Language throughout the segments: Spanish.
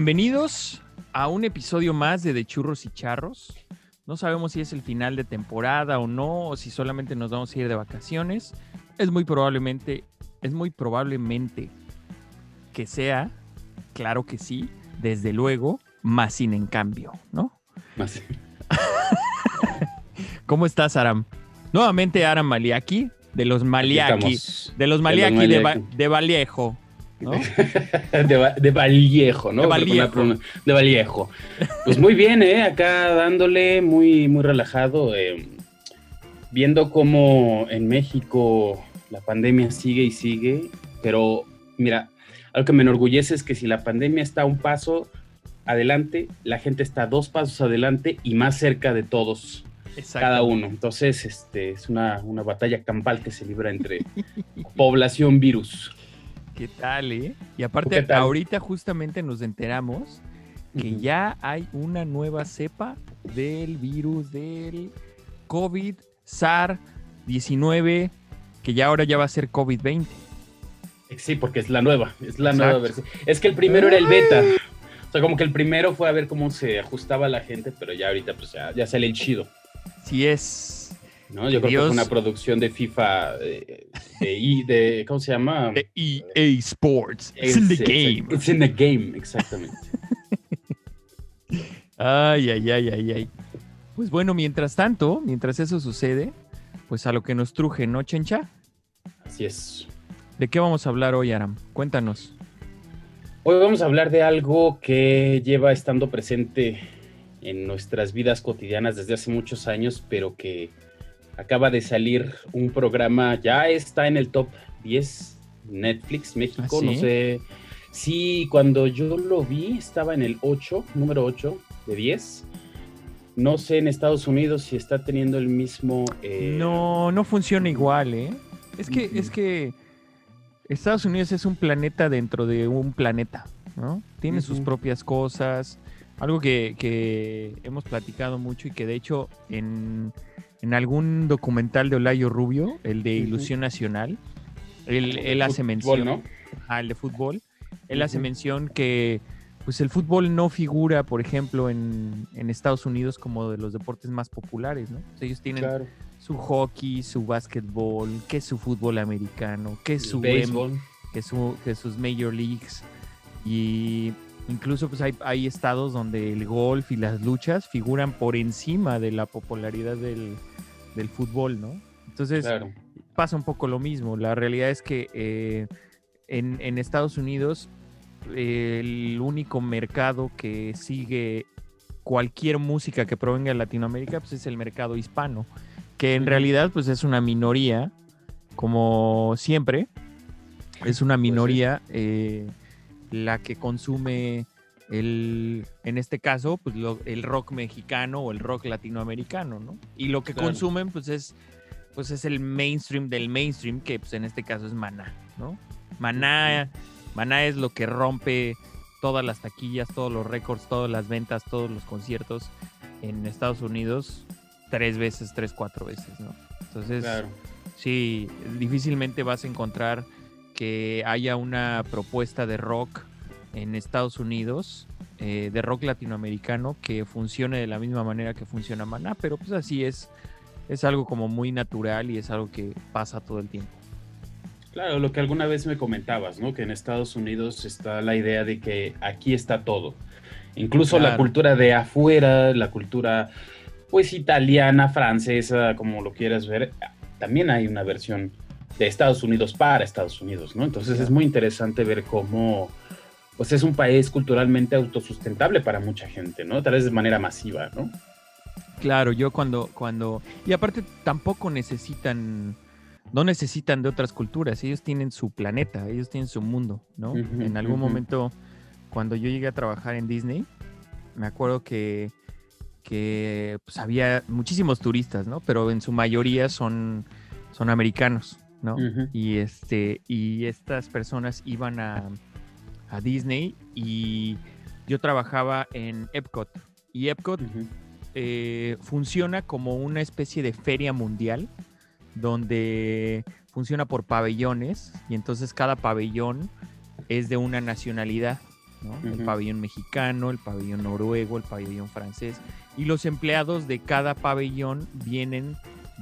Bienvenidos a un episodio más de De Churros y Charros. No sabemos si es el final de temporada o no, o si solamente nos vamos a ir de vacaciones. Es muy probablemente, es muy probablemente que sea, claro que sí, desde luego, más sin en cambio, ¿no? Más. ¿Cómo estás, Aram? Nuevamente Aram Maliaki, de los Maliaki, de los De los Maliaki de, Va- Maliaki. de Vallejo, ¿no? de, Va- de Vallejo, ¿no? De Vallejo. De. Pues muy bien, ¿eh? Acá dándole muy, muy relajado. eh, viendo cómo en México la pandemia sigue y sigue. Pero mira, algo que me enorgullece es que si la pandemia está a un paso adelante, la gente está dos pasos adelante y más cerca de todos. cada uno. Entonces, este es una, una batalla campal que se libra entre población virus. ¿Qué tal, eh? Y ¿Qué aparte, ahorita justamente nos enteramos que ya hay una nueva cepa del virus del COVID, SAR-19, que ya ahora ya va a ser COVID-20. Sí, porque es la nueva, es la Exacto. nueva versión. Es que el primero era el beta. O sea, como que el primero fue a ver cómo se ajustaba la gente, pero ya ahorita pues ya, ya sale el chido, Si es ¿no? Yo creo que fue una producción de FIFA, eh, de, de ¿cómo se llama? de EA Sports. It's in the game. It's in the game, exactamente. Ay, ay, ay, ay, ay. Pues bueno, mientras tanto, mientras eso sucede, pues a lo que nos truje, ¿no, Chencha? Así es. ¿De qué vamos a hablar hoy, Aram? Cuéntanos. Hoy vamos a hablar de algo que lleva estando presente en nuestras vidas cotidianas desde hace muchos años, pero que acaba de salir un programa, ya está en el top 10 Netflix México, ¿Ah, sí? no sé. Sí, cuando yo lo vi estaba en el 8, número 8 de 10. No sé en Estados Unidos si está teniendo el mismo... eh, No, no funciona igual, ¿eh? Es que, es que Estados Unidos es un planeta dentro de un planeta, ¿no? Tiene sus propias cosas, algo que, que hemos platicado mucho y que de hecho en, en algún documental de Olayo Rubio, el de. Ilusión Nacional, él, él hace fútbol, mención ¿no? al de fútbol, él hace mención que pues el fútbol no figura, por ejemplo, en, en Estados Unidos como de los deportes más populares, ¿no? O sea, ellos tienen Claro. su hockey, su básquetbol, que su fútbol americano, que su béisbol. M- que, su, que sus major leagues y incluso pues hay, hay estados donde el golf y las luchas figuran por encima de la popularidad del, del fútbol, ¿no? Entonces Claro. pasa un poco lo mismo. La realidad es que eh, en, en Estados Unidos eh, el único mercado que sigue cualquier música que provenga de Latinoamérica pues es el mercado hispano, que en realidad pues es una minoría, como siempre, es una Pues sí. minoría eh, la que consume el, en este caso, pues lo- el rock mexicano o el rock latinoamericano, ¿no? Y lo que Claro. consumen, pues es, pues es el mainstream del mainstream, que pues en este caso es Maná, ¿no? Maná, Maná es lo que rompe todas las taquillas, todos los récords, todas las ventas, todos los conciertos en Estados Unidos tres veces, tres, cuatro veces, ¿no? Entonces, Claro. Sí, difícilmente vas a encontrar que haya una propuesta de rock en Estados Unidos, eh, de rock latinoamericano, que funcione de la misma manera que funciona Maná, pero pues así es, es algo como muy natural y es algo que pasa todo el tiempo. Claro, lo que alguna vez me comentabas, ¿no? Que en Estados Unidos está la idea de que aquí está todo. Incluso la cultura de afuera, la cultura, pues, italiana, francesa, como lo quieras ver, también hay una versión de Estados Unidos para Estados Unidos, ¿no? Entonces es muy interesante ver cómo, pues, es un país culturalmente autosustentable para mucha gente, ¿no? Tal vez de manera masiva, ¿no? Claro, yo cuando, cuando, y aparte tampoco necesitan, no necesitan de otras culturas, ellos tienen su planeta, ellos tienen su mundo, ¿no? En algún momento, cuando yo llegué a trabajar en Disney, me acuerdo que, que pues, había muchísimos turistas, ¿no? Pero en su mayoría son, son americanos, Y este, y estas personas iban a, a Disney y yo trabajaba en Epcot. Y Epcot eh, funciona como una especie de feria mundial donde funciona por pabellones y entonces cada pabellón es de una nacionalidad. ¿no? El pabellón mexicano, el pabellón noruego, el pabellón francés. Y los empleados de cada pabellón vienen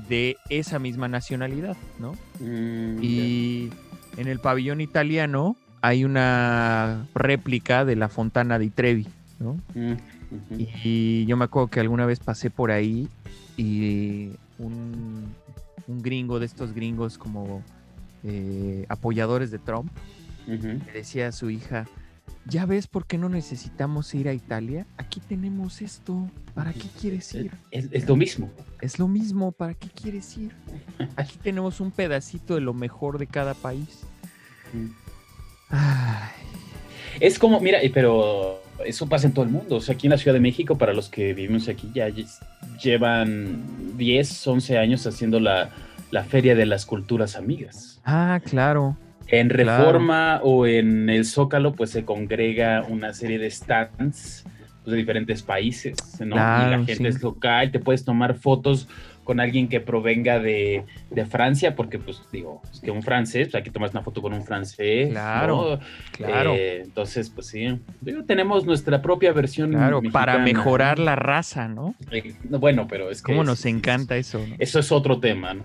de esa misma nacionalidad, ¿no? Mm, Y en el pabellón italiano hay una réplica de la Fontana di Trevi, ¿no? Mm. Y yo me acuerdo que alguna vez pasé por ahí y un, un gringo de estos gringos como eh, apoyadores de Trump le decía a su hija, ¿ya ves por qué no necesitamos ir a Italia? Aquí tenemos esto, ¿para qué quieres ir? Es, es lo mismo. Es lo mismo, ¿para qué quieres ir? Aquí tenemos un pedacito de lo mejor de cada país. Ay, Es como, mira, eh, pero eso pasa en todo el mundo. O sea, aquí en la Ciudad de México, para los que vivimos aquí, ya lle- llevan 10, 11 años haciendo la, la Feria de las Culturas Amigas. Ah, claro. En Claro. Reforma o en el Zócalo, pues se congrega una serie de stands pues, de diferentes países, ¿no? y la gente sí. es local, te puedes tomar fotos con alguien que provenga de, de Francia, porque pues digo, es que un francés, pues, aquí tomas una foto con un francés. Claro, ¿no? Claro. Eh, entonces, pues sí, digo, tenemos nuestra propia versión. Claro, para mejorar la raza, ¿no? Eh, no, bueno, pero es que... Cómo es- nos encanta eso, ¿no? Eso es otro tema, ¿no?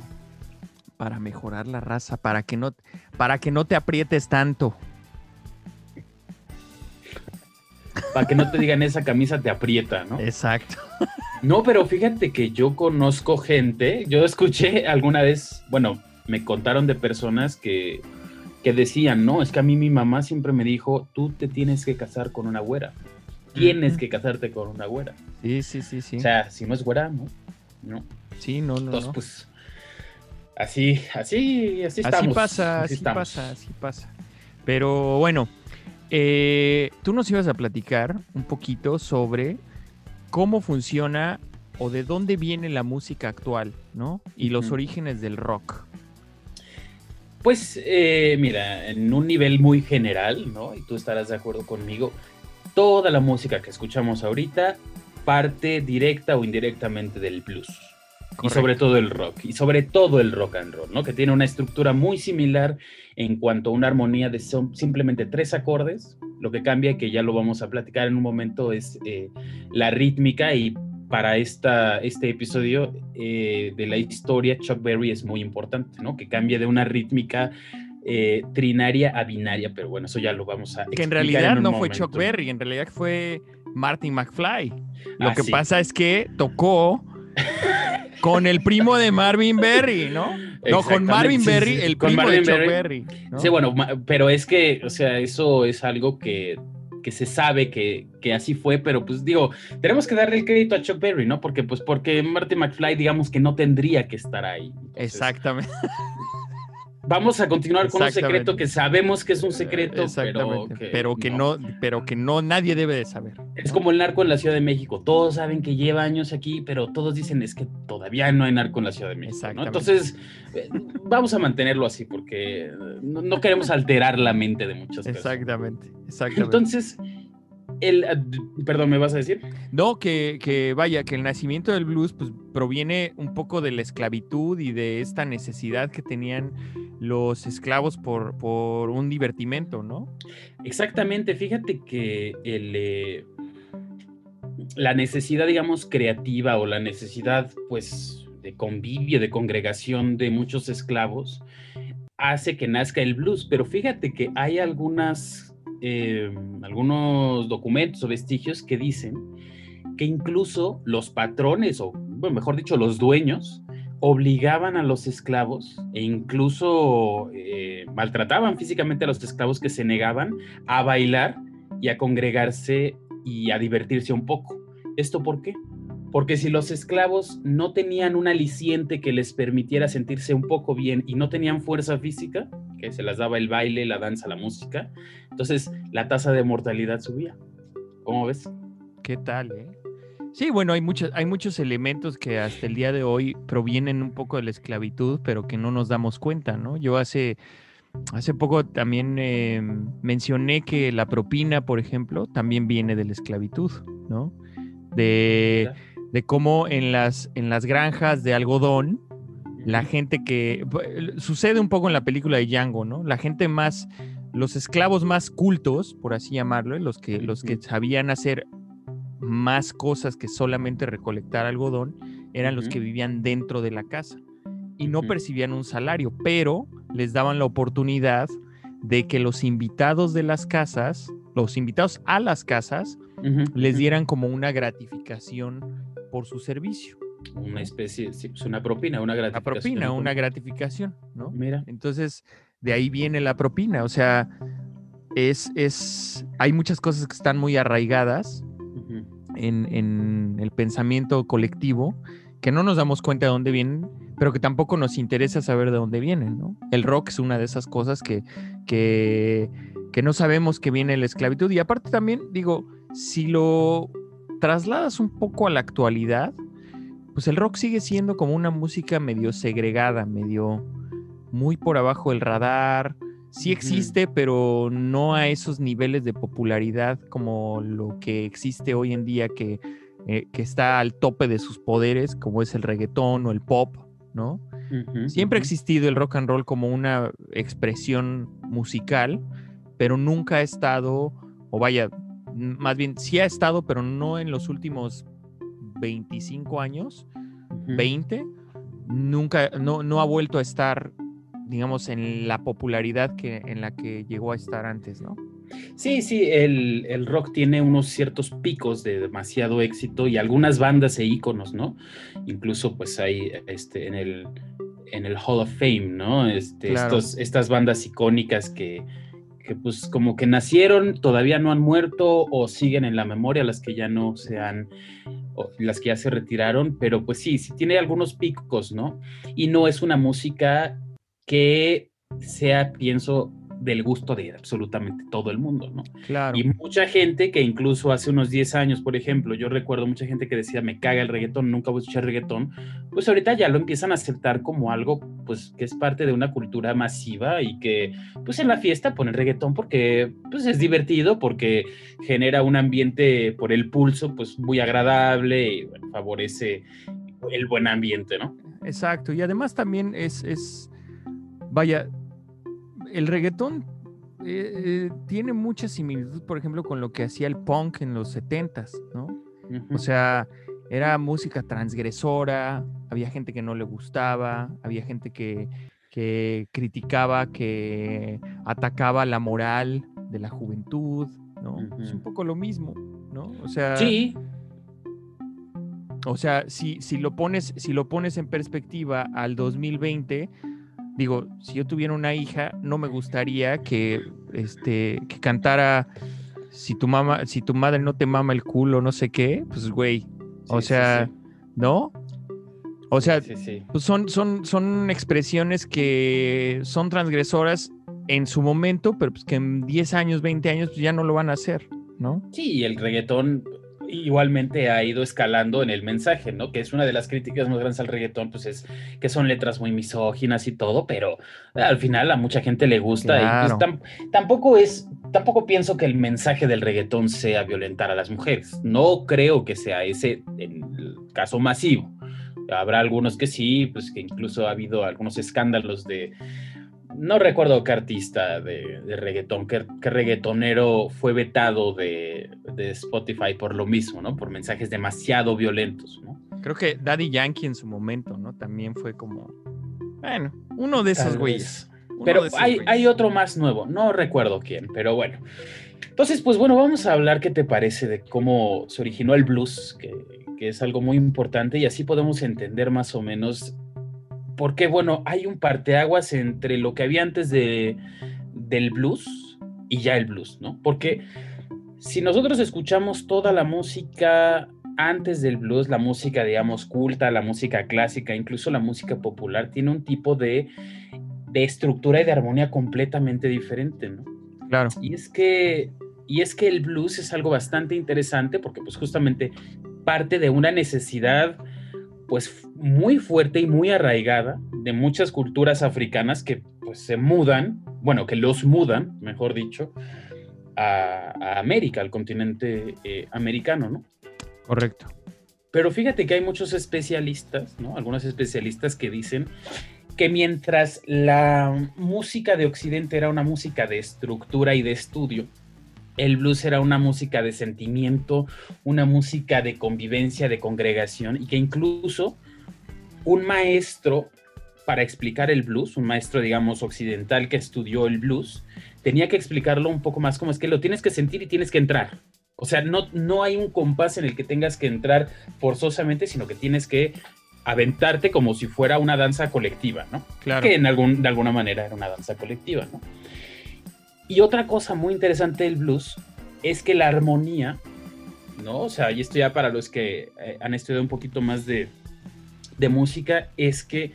Para mejorar la raza, para que no, para que no te aprietes tanto. Para que no te digan esa camisa te aprieta, ¿no? Exacto. No, pero fíjate que yo conozco gente, yo escuché alguna vez, bueno, me contaron de personas que, que decían, no, es que a mí mi mamá siempre me dijo, tú te tienes que casar con una güera, tienes que casarte con una güera. Sí, sí, sí, sí. O sea, si no es güera, ¿no? No. sí, no, no, Entonces, no. pues, así, así, así Así estamos. pasa, así, pasa, así pasa. Pero bueno, eh, tú nos ibas a platicar un poquito sobre cómo funciona o de dónde viene la música actual, ¿no? Y los orígenes del rock. Pues eh, mira, en un nivel muy general, ¿no? Y tú estarás de acuerdo conmigo, toda la música que escuchamos ahorita parte directa o indirectamente del blues. Y sobre todo el rock, y sobre todo el rock and roll, ¿no? Que tiene una estructura muy similar en cuanto a una armonía de son simplemente tres acordes. Lo que cambia, que ya lo vamos a platicar en un momento, es eh, la rítmica y para esta, este episodio eh, de la historia, Chuck Berry es muy importante, ¿no? Que cambie de una rítmica eh, trinaria a binaria, pero bueno, eso ya lo vamos a Que en realidad no fue Chuck. Berry, en realidad fue Martin McFly. Lo Ah, que sí. pasa es que tocó con el primo de Marvin Berry, ¿no? No, con Marvin Berry, sí, el primo de Marvin Berry. Berry. ¿no? Sí, bueno, pero es que, o sea, eso es algo que, que se sabe que, que así fue, pero pues digo, tenemos que darle el crédito a Chuck Berry, ¿no? Porque pues porque Marty McFly, digamos que no tendría que estar ahí. Entonces, Exactamente. Vamos a continuar con un secreto que sabemos que es un secreto, pero que, Pero que no, pero que no nadie debe de saber. Es como el narco en la Ciudad de México. Todos saben que lleva años aquí, pero todos dicen es que todavía no hay narco en la Ciudad de México. ¿no? Entonces, eh, vamos a mantenerlo así porque eh, no, no queremos alterar la mente de muchas personas. Exactamente. Exactamente. Entonces, el, perdón, ¿me vas a decir? No, que, que vaya, que el nacimiento del blues pues, proviene un poco de la esclavitud y de esta necesidad que tenían los esclavos por, por un divertimento, ¿no? Exactamente, fíjate que el, eh, la necesidad, digamos, creativa o la necesidad, pues, de convivio, de congregación de muchos esclavos, hace que nazca el blues. Pero fíjate que hay algunas, eh, algunos documentos o vestigios que dicen que incluso los patrones, o bueno, mejor dicho, los dueños, obligaban a los esclavos e incluso eh, maltrataban físicamente a los esclavos que se negaban a bailar y a congregarse y a divertirse un poco. ¿Esto por qué? Porque si los esclavos no tenían un aliciente que les permitiera sentirse un poco bien y no tenían fuerza física, que se las daba el baile, la danza, la música, entonces la tasa de mortalidad subía. ¿Cómo ves? ¿Qué tal, eh? Sí, bueno, hay, muchos hay muchos elementos que hasta el día de hoy provienen un poco de la esclavitud, pero que no nos damos cuenta, ¿no? Yo hace, hace poco también eh, mencioné que la propina, por ejemplo, también viene de la esclavitud, ¿no? De, de cómo en las, en las granjas de algodón, la gente que... Sucede un poco en la película de Django, ¿no? La gente más los esclavos más cultos, por así llamarlo, los que, los que sabían hacer más cosas que solamente recolectar algodón, eran los que vivían dentro de la casa y no percibían un salario, pero les daban la oportunidad de que los invitados de las casas, los invitados a las casas, les dieran como una gratificación por su servicio. Una especie, sí, pues una propina, una gratificación. Una propina, una gratificación, ¿no? Mira. Entonces, de ahí viene la propina, o sea, es, es, hay muchas cosas que están muy arraigadas en, en, el pensamiento colectivo que no nos damos cuenta de dónde vienen, pero que tampoco nos interesa saber de dónde vienen, ¿no? El rock es una de esas cosas que, que, que no sabemos que viene la esclavitud. Y aparte también, digo, si lo trasladas un poco a la actualidad, pues el rock sigue siendo como una música medio segregada, medio muy por abajo del radar. Sí existe, pero no a esos niveles de popularidad como lo que existe hoy en día, que, eh, que está al tope de sus poderes, como es el reggaetón o el pop, ¿no? Siempre ha existido el rock and roll como una expresión musical, pero nunca ha estado, o vaya, más bien sí ha estado, pero no en los últimos 25 años, 20, nunca, no, no ha vuelto a estar, digamos, en la popularidad que, en la que llegó a estar antes, ¿no? Sí, sí, el, rock tiene unos ciertos picos de demasiado éxito y algunas bandas e íconos, ¿no? Incluso pues hay este, en, el, en el Hall of Fame, ¿no? Este, estos, estas bandas icónicas que, que pues como que nacieron, todavía no han muerto o siguen en la memoria, las que ya no se han, las que ya se retiraron, pero pues sí, sí tiene algunos picos, ¿no? Y no es una música que sea, pienso, del gusto de absolutamente todo el mundo, ¿no? Claro. Y mucha gente que incluso hace unos 10 años, por ejemplo, yo recuerdo mucha gente que decía, me caga el reggaetón, nunca voy a escuchar reggaetón, pues ahorita ya lo empiezan a aceptar como algo, pues, que es parte de una cultura masiva y que, pues, en la fiesta ponen reggaetón porque, pues, es divertido, porque genera un ambiente por el pulso, pues, muy agradable y, bueno, favorece el buen ambiente, ¿no? Exacto, y además también es, es vaya, el reggaetón eh, eh, tiene mucha similitud, por ejemplo, con lo que hacía el punk en los 70s, ¿no? O sea, era música transgresora, había gente que no le gustaba, había gente que, criticaba, que atacaba la moral de la juventud, ¿no? Es un poco lo mismo, ¿no? O sea. Sí. O sea, si, si, lo pones, si lo pones en perspectiva al 2020, digo, si yo tuviera una hija, no me gustaría que, este, que cantara si tu mamá, si tu madre no te mama el culo, no sé qué, pues güey. o sea, ¿no? O sea, pues son, son, son expresiones que son transgresoras en su momento, pero pues que en 10 años, 20 años, pues ya no lo van a hacer, ¿no? Sí, el reggaetón igualmente ha ido escalando en el mensaje, ¿no? Que es una de las críticas más grandes al reggaetón, pues es que son letras muy misóginas y todo, pero al final a mucha gente le gusta y pues, tampoco es, tampoco pienso que el mensaje del reggaetón sea violentar a las mujeres. No creo que sea ese el caso masivo. Habrá algunos que sí, pues que incluso ha habido algunos escándalos de no recuerdo qué artista de, reggaetón, qué, reggaetonero fue vetado de, Spotify por lo mismo, ¿no? Por mensajes demasiado violentos, ¿no? Creo que Daddy Yankee en su momento, ¿no? También fue como, bueno, uno de esos güeyes. Pero hay, hay otro más nuevo, no recuerdo quién, pero bueno. Entonces, pues bueno, vamos a hablar qué te parece de cómo se originó el blues, que, que es algo muy importante y así podemos entender más o menos porque bueno, hay un parteaguas entre lo que había antes de, del blues y ya el blues, ¿no? Porque si nosotros escuchamos toda la música antes del blues, la música, digamos, culta, la música clásica, incluso la música popular, tiene un tipo de, de estructura y de armonía completamente diferente, ¿no? Claro. Y es que, y es que el blues es algo bastante interesante porque pues justamente parte de una necesidad pues muy fuerte y muy arraigada de muchas culturas africanas que pues se mudan, bueno, que los mudan, mejor dicho, a, América, al continente eh, americano, ¿no? Correcto. Pero fíjate que hay muchos especialistas, ¿no? Algunos especialistas que dicen que mientras la música de Occidente era una música de estructura y de estudio, el blues era una música de sentimiento, una música de convivencia, de congregación, y que incluso un maestro para explicar el blues, un maestro, digamos, occidental que estudió el blues, tenía que explicarlo un poco más como es que lo tienes que sentir y tienes que entrar. O sea, no, no hay un compás en el que tengas que entrar forzosamente, sino que tienes que aventarte como si fuera una danza colectiva, ¿no? Claro. Que en algún, de alguna manera era una danza colectiva, ¿no? Y otra cosa muy interesante del blues es que la armonía, ¿no? O sea, y esto ya para los que eh, han estudiado un poquito más de, de música, es que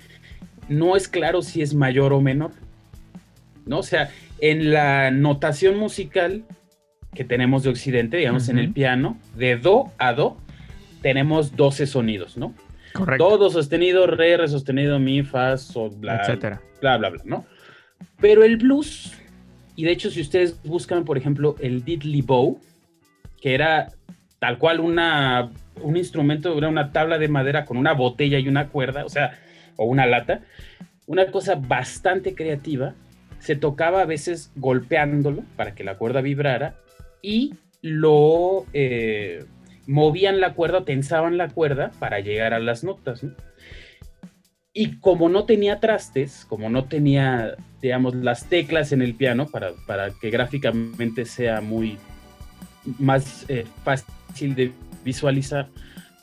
no es claro si es mayor o menor, ¿no? O sea, en la notación musical que tenemos de Occidente, digamos, en el piano, de do a do, tenemos 12 sonidos, ¿no? Correcto. Do, do sostenido, re, re sostenido, mi, fa, sol, bla, Etcétera. bla, bla, bla, ¿no? Pero el blues, y de hecho si ustedes buscan, por ejemplo, el diddley bow, que era tal cual una, un instrumento, era una tabla de madera con una botella y una cuerda, o sea, o una lata, una cosa bastante creativa, se tocaba a veces golpeándolo para que la cuerda vibrara y lo eh, movían la cuerda, tensaban la cuerda para llegar a las notas. ¿no? Y como no tenía trastes, como no tenía, digamos, las teclas en el piano para, para que gráficamente sea muy más eh, fácil de visualizar,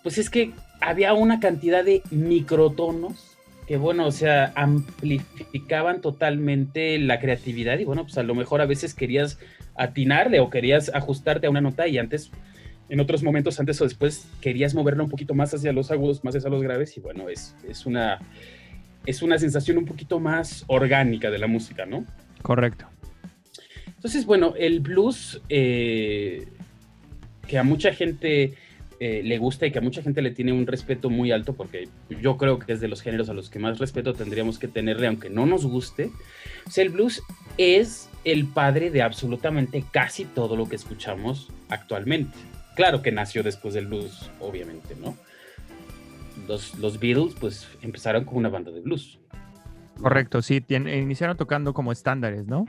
pues es que había una cantidad de microtonos que bueno, o sea, amplificaban totalmente la creatividad y bueno, pues a lo mejor a veces querías atinarle o querías ajustarte a una nota y antes, en otros momentos, antes o después, querías moverla un poquito más hacia los agudos, más hacia los graves y bueno, es, es, una, es una sensación un poquito más orgánica de la música, ¿no? Correcto. Entonces, bueno, el blues, eh, que a mucha gente eh, le gusta y que a mucha gente le tiene un respeto muy alto, porque yo creo que es de los géneros a los que más respeto tendríamos que tenerle, aunque no nos guste. O sea, el blues es el padre de absolutamente casi todo lo que escuchamos actualmente. Claro que nació después del blues, obviamente, ¿no? Los, los Beatles, pues, empezaron con una banda de blues. Correcto, sí, tiene, iniciaron tocando como estándares, ¿no?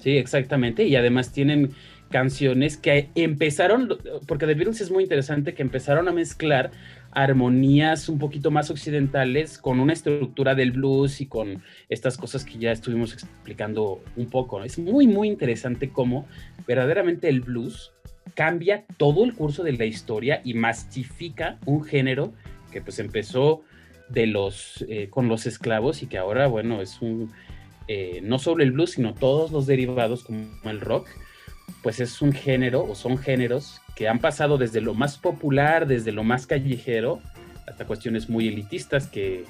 Sí, exactamente. Y además tienen canciones que empezaron, porque The Beatles es muy interesante, que empezaron a mezclar armonías un poquito más occidentales con una estructura del blues y con estas cosas que ya estuvimos explicando un poco. Es muy, muy interesante cómo verdaderamente el blues cambia todo el curso de la historia y masifica un género que pues empezó de los, eh, con los esclavos y que ahora, bueno, es un, eh, no solo el blues, sino todos los derivados como el rock, pues es un género o son géneros que han pasado desde lo más popular, desde lo más callejero, hasta cuestiones muy elitistas que,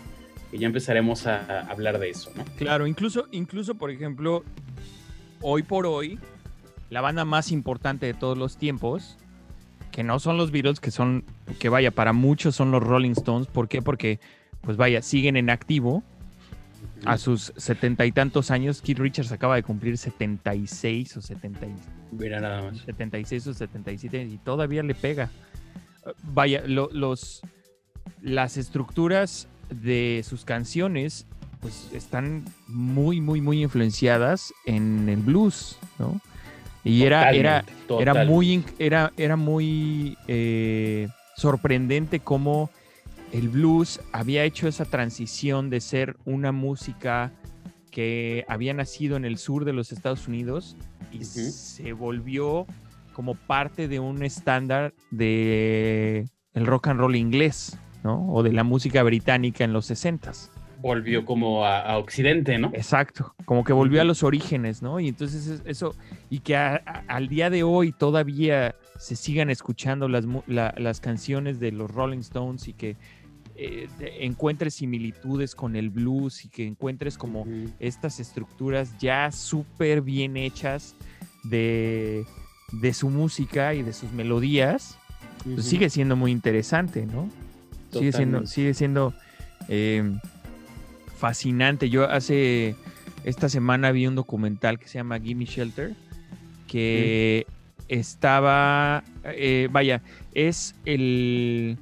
que ya empezaremos a, a, hablar de eso, ¿no? Claro, incluso, incluso, por ejemplo, hoy por hoy, la banda más importante de todos los tiempos, que no son los Beatles, que son, que vaya, para muchos son los Rolling Stones, ¿por qué? Porque, pues vaya, siguen en activo, a sus setenta y tantos años, Keith Richards acaba de cumplir 76 o 70, Mira nada más. 76 o 77 y todavía le pega. Vaya, lo, los, las estructuras de sus canciones pues están muy, muy, muy influenciadas en el blues, ¿no? Y era, era, era muy, era, era muy eh, sorprendente cómo el blues había hecho esa transición de ser una música que había nacido en el sur de los Estados Unidos y uh -huh. se volvió como parte de un estándar de el rock and roll inglés, ¿no? O de la música británica en los 60 Volvió como a, a, Occidente, ¿no? Exacto, como que volvió a los orígenes, ¿no? Y entonces eso, y que a, a, al día de hoy todavía se sigan escuchando las, la, las canciones de los Rolling Stones y que eh, encuentres similitudes con el blues y que encuentres como uh -huh. estas estructuras ya súper bien hechas de, de, su música y de sus melodías, uh -huh. pues sigue siendo muy interesante, ¿no? Totalmente. Sigue siendo, sigue siendo eh, fascinante. Yo hace esta semana vi un documental que se llama Gimme Shelter, que estaba, eh, vaya, es el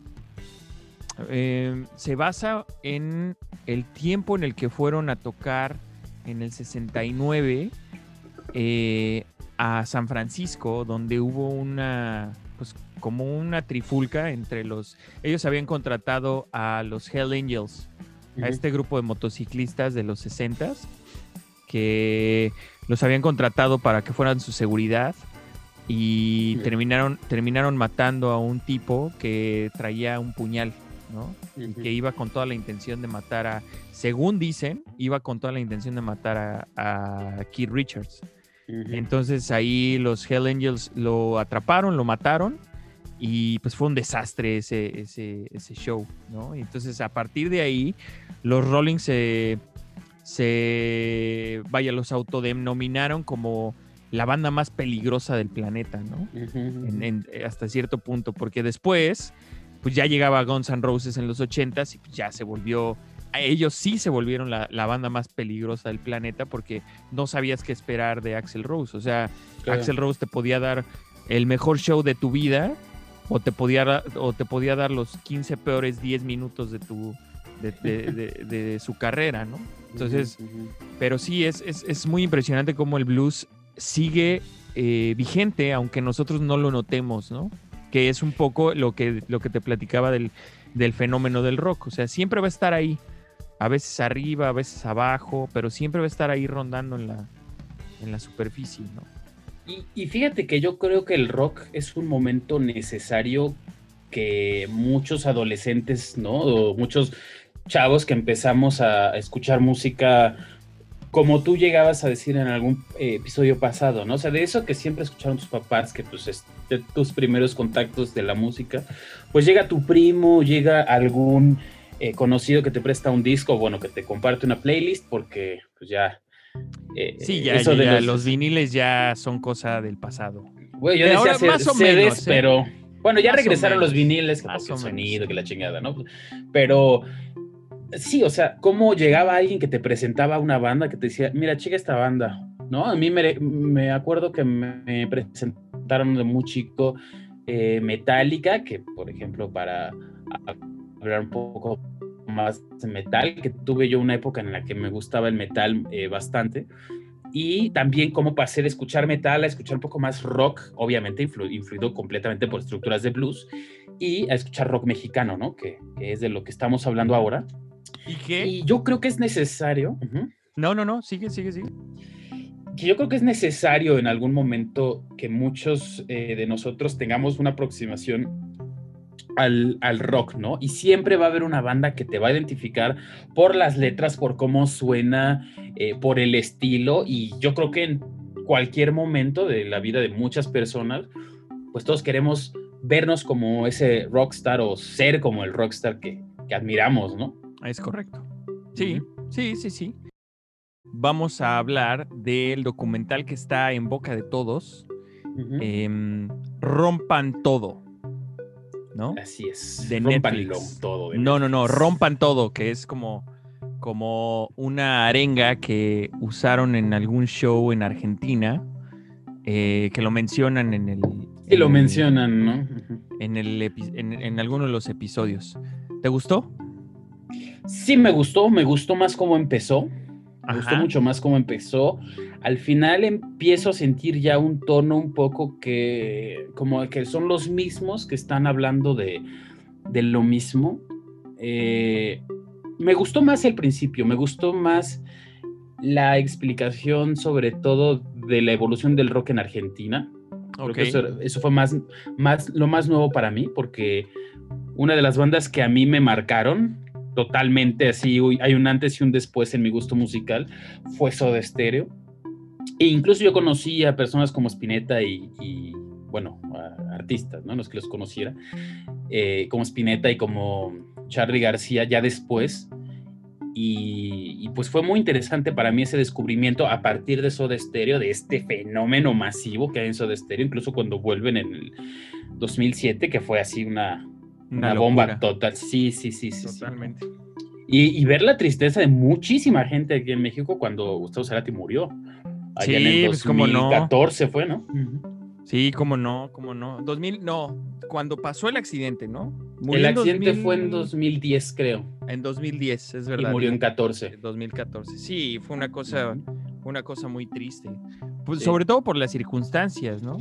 Eh, se basa en el tiempo en el que fueron a tocar en el 69 eh, a San Francisco, donde hubo una, pues como una trifulca entre los... Ellos habían contratado a los Hell Angels, a este grupo de motociclistas de los 60s, que los habían contratado para que fueran su seguridad y terminaron, terminaron matando a un tipo que traía un puñal, ¿no? Y que iba con toda la intención de matar a, según dicen, iba con toda la intención de matar a, a Keith Richards. Entonces ahí los Hell Angels lo atraparon, lo mataron y pues fue un desastre ese, ese, ese show, ¿no? Y entonces a partir de ahí los Rollings se, se, vaya, los autodenominaron como la banda más peligrosa del planeta, ¿no? hasta cierto punto, porque después, pues ya llegaba Guns N' Roses en los 80s y pues ya se volvió, ellos sí se volvieron la, banda más peligrosa del planeta porque no sabías qué esperar de Axel Rose. O sea, Axel Rose te podía dar el mejor show de tu vida o te podía, o te podía dar los 15 peores 10 minutos de tu... De, su carrera, ¿no? Entonces, pero sí, es, es, es muy impresionante cómo el blues sigue eh, vigente, aunque nosotros no lo notemos, ¿no? Que es un poco lo que, lo que te platicaba del, fenómeno del rock. O sea, siempre va a estar ahí. A veces arriba, a veces abajo, pero siempre va a estar ahí rondando en la, en la superficie, ¿no? Y, fíjate que yo creo que el rock es un momento necesario que muchos adolescentes, ¿no? O muchos chavos que empezamos a escuchar música como tú llegabas a decir en algún eh, episodio pasado, ¿no? O sea, de eso que siempre escucharon tus papás, que pues tus primeros contactos de la música, pues llega tu primo, llega algún eh, conocido que te presta un disco, bueno, que te comparte una playlist, porque pues ya... Eh, sí, ya, eso de los... viniles ya son cosa del pasado. Yo decía más o menos, pero... Bueno, ya regresaron los viniles, que el sonido, que la chingada, ¿no? Pero sí, o sea, cómo llegaba alguien que te presentaba una banda que te decía, mira, chica esta banda, ¿no? A mí me, acuerdo que me presentaron de muy chico eh, Metallica, que por ejemplo, para hablar un poco más metal, que tuve yo una época en la que me gustaba el metal eh, bastante. Y también cómo pasé de escuchar metal a escuchar un poco más rock, obviamente influido completamente por estructuras de blues, y a escuchar rock mexicano, ¿no? Que, que es de lo que estamos hablando ahora. ¿Y qué? Y yo creo que es necesario. No, no, no, sigue, sigue, sigue. Que yo creo que es necesario en algún momento que muchos eh, de nosotros tengamos una aproximación al, rock, ¿no? Y siempre va a haber una banda que te va a identificar por las letras, por cómo suena, eh, por el estilo. Y yo creo que en cualquier momento de la vida de muchas personas, pues todos queremos vernos como ese rockstar o ser como el rockstar que, que admiramos, ¿no? Es correcto. Sí, sí, sí, sí. Vamos a hablar del documental que está en boca de todos. Em, rompan todo. ¿No? Así es. De Netflix. todo. no, no, no. Rompan todo, que es como, como una arenga que usaron en algún show en Argentina. Eh, que lo mencionan en el. Sí, lo mencionan, ¿no? En, el en, en alguno de los episodios. ¿Te gustó? Sí, me gustó, me gustó más cómo empezó. Me gustó mucho más cómo empezó. Al final empiezo a sentir ya un tono un poco que, como que son los mismos que están hablando de, lo mismo. Eh, me gustó más el principio, me gustó más la explicación sobre todo de la evolución del rock en Argentina. Eso, eso, fue más, más, lo más nuevo para mí, porque una de las bandas que a mí me marcaron totalmente así, hay un antes y un después en mi gusto musical, fue Soda Stereo. E incluso yo conocí a personas como Spinetta y, bueno, artistas, ¿no? Los que los conociera, eh, como Spinetta y como Charlie García ya después. Y, pues fue muy interesante para mí ese descubrimiento a partir de Soda Stereo, de este fenómeno masivo que hay en Soda Stereo, incluso cuando vuelven en el 2007, que fue así una, una, bomba total. Sí, sí, sí, sí. Totalmente. Y, ver la tristeza de muchísima gente aquí en México cuando Gustavo Cerati murió. Allá en el 2014 pues, fue, ¿no? Sí, cómo no, cómo no. 2000, no, cuando pasó el accidente, ¿no? el accidente fue en 2010, creo. En 2010, es verdad. Y murió en 14. 2014. Sí, fue una cosa, una cosa muy triste. Pues, Sobre todo por las circunstancias, ¿no?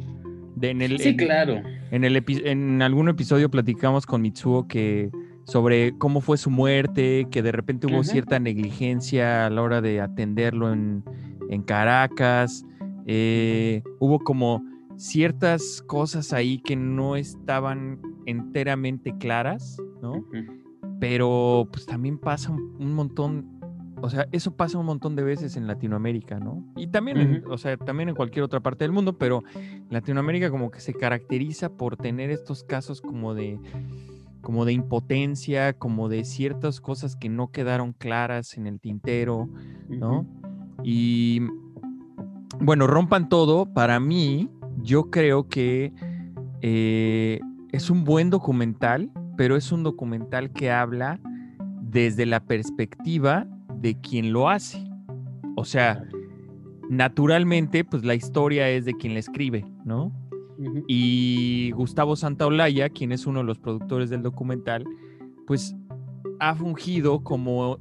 De, en el, sí, claro. En, el en algún episodio platicamos con Mitsuo que sobre cómo fue su muerte, que de repente hubo cierta negligencia a la hora de atenderlo en, en Caracas. Eh, hubo como ciertas cosas ahí que no estaban enteramente claras, ¿no? Pero pues también pasa un, montón, o sea, eso pasa un montón de veces en Latinoamérica, ¿no? Y también, o sea, también en cualquier otra parte del mundo, pero Latinoamérica como que se caracteriza por tener estos casos como de como de impotencia, como de ciertas cosas que no quedaron claras en el tintero, ¿no? Y bueno, rompan todo, para mí, yo creo que eh, es un buen documental, pero es un documental que habla desde la perspectiva de quien lo hace. O sea, naturalmente, pues la historia es de quien la escribe, ¿no? Y Gustavo Santaolalla, quien es uno de los productores del documental, pues ha fungido como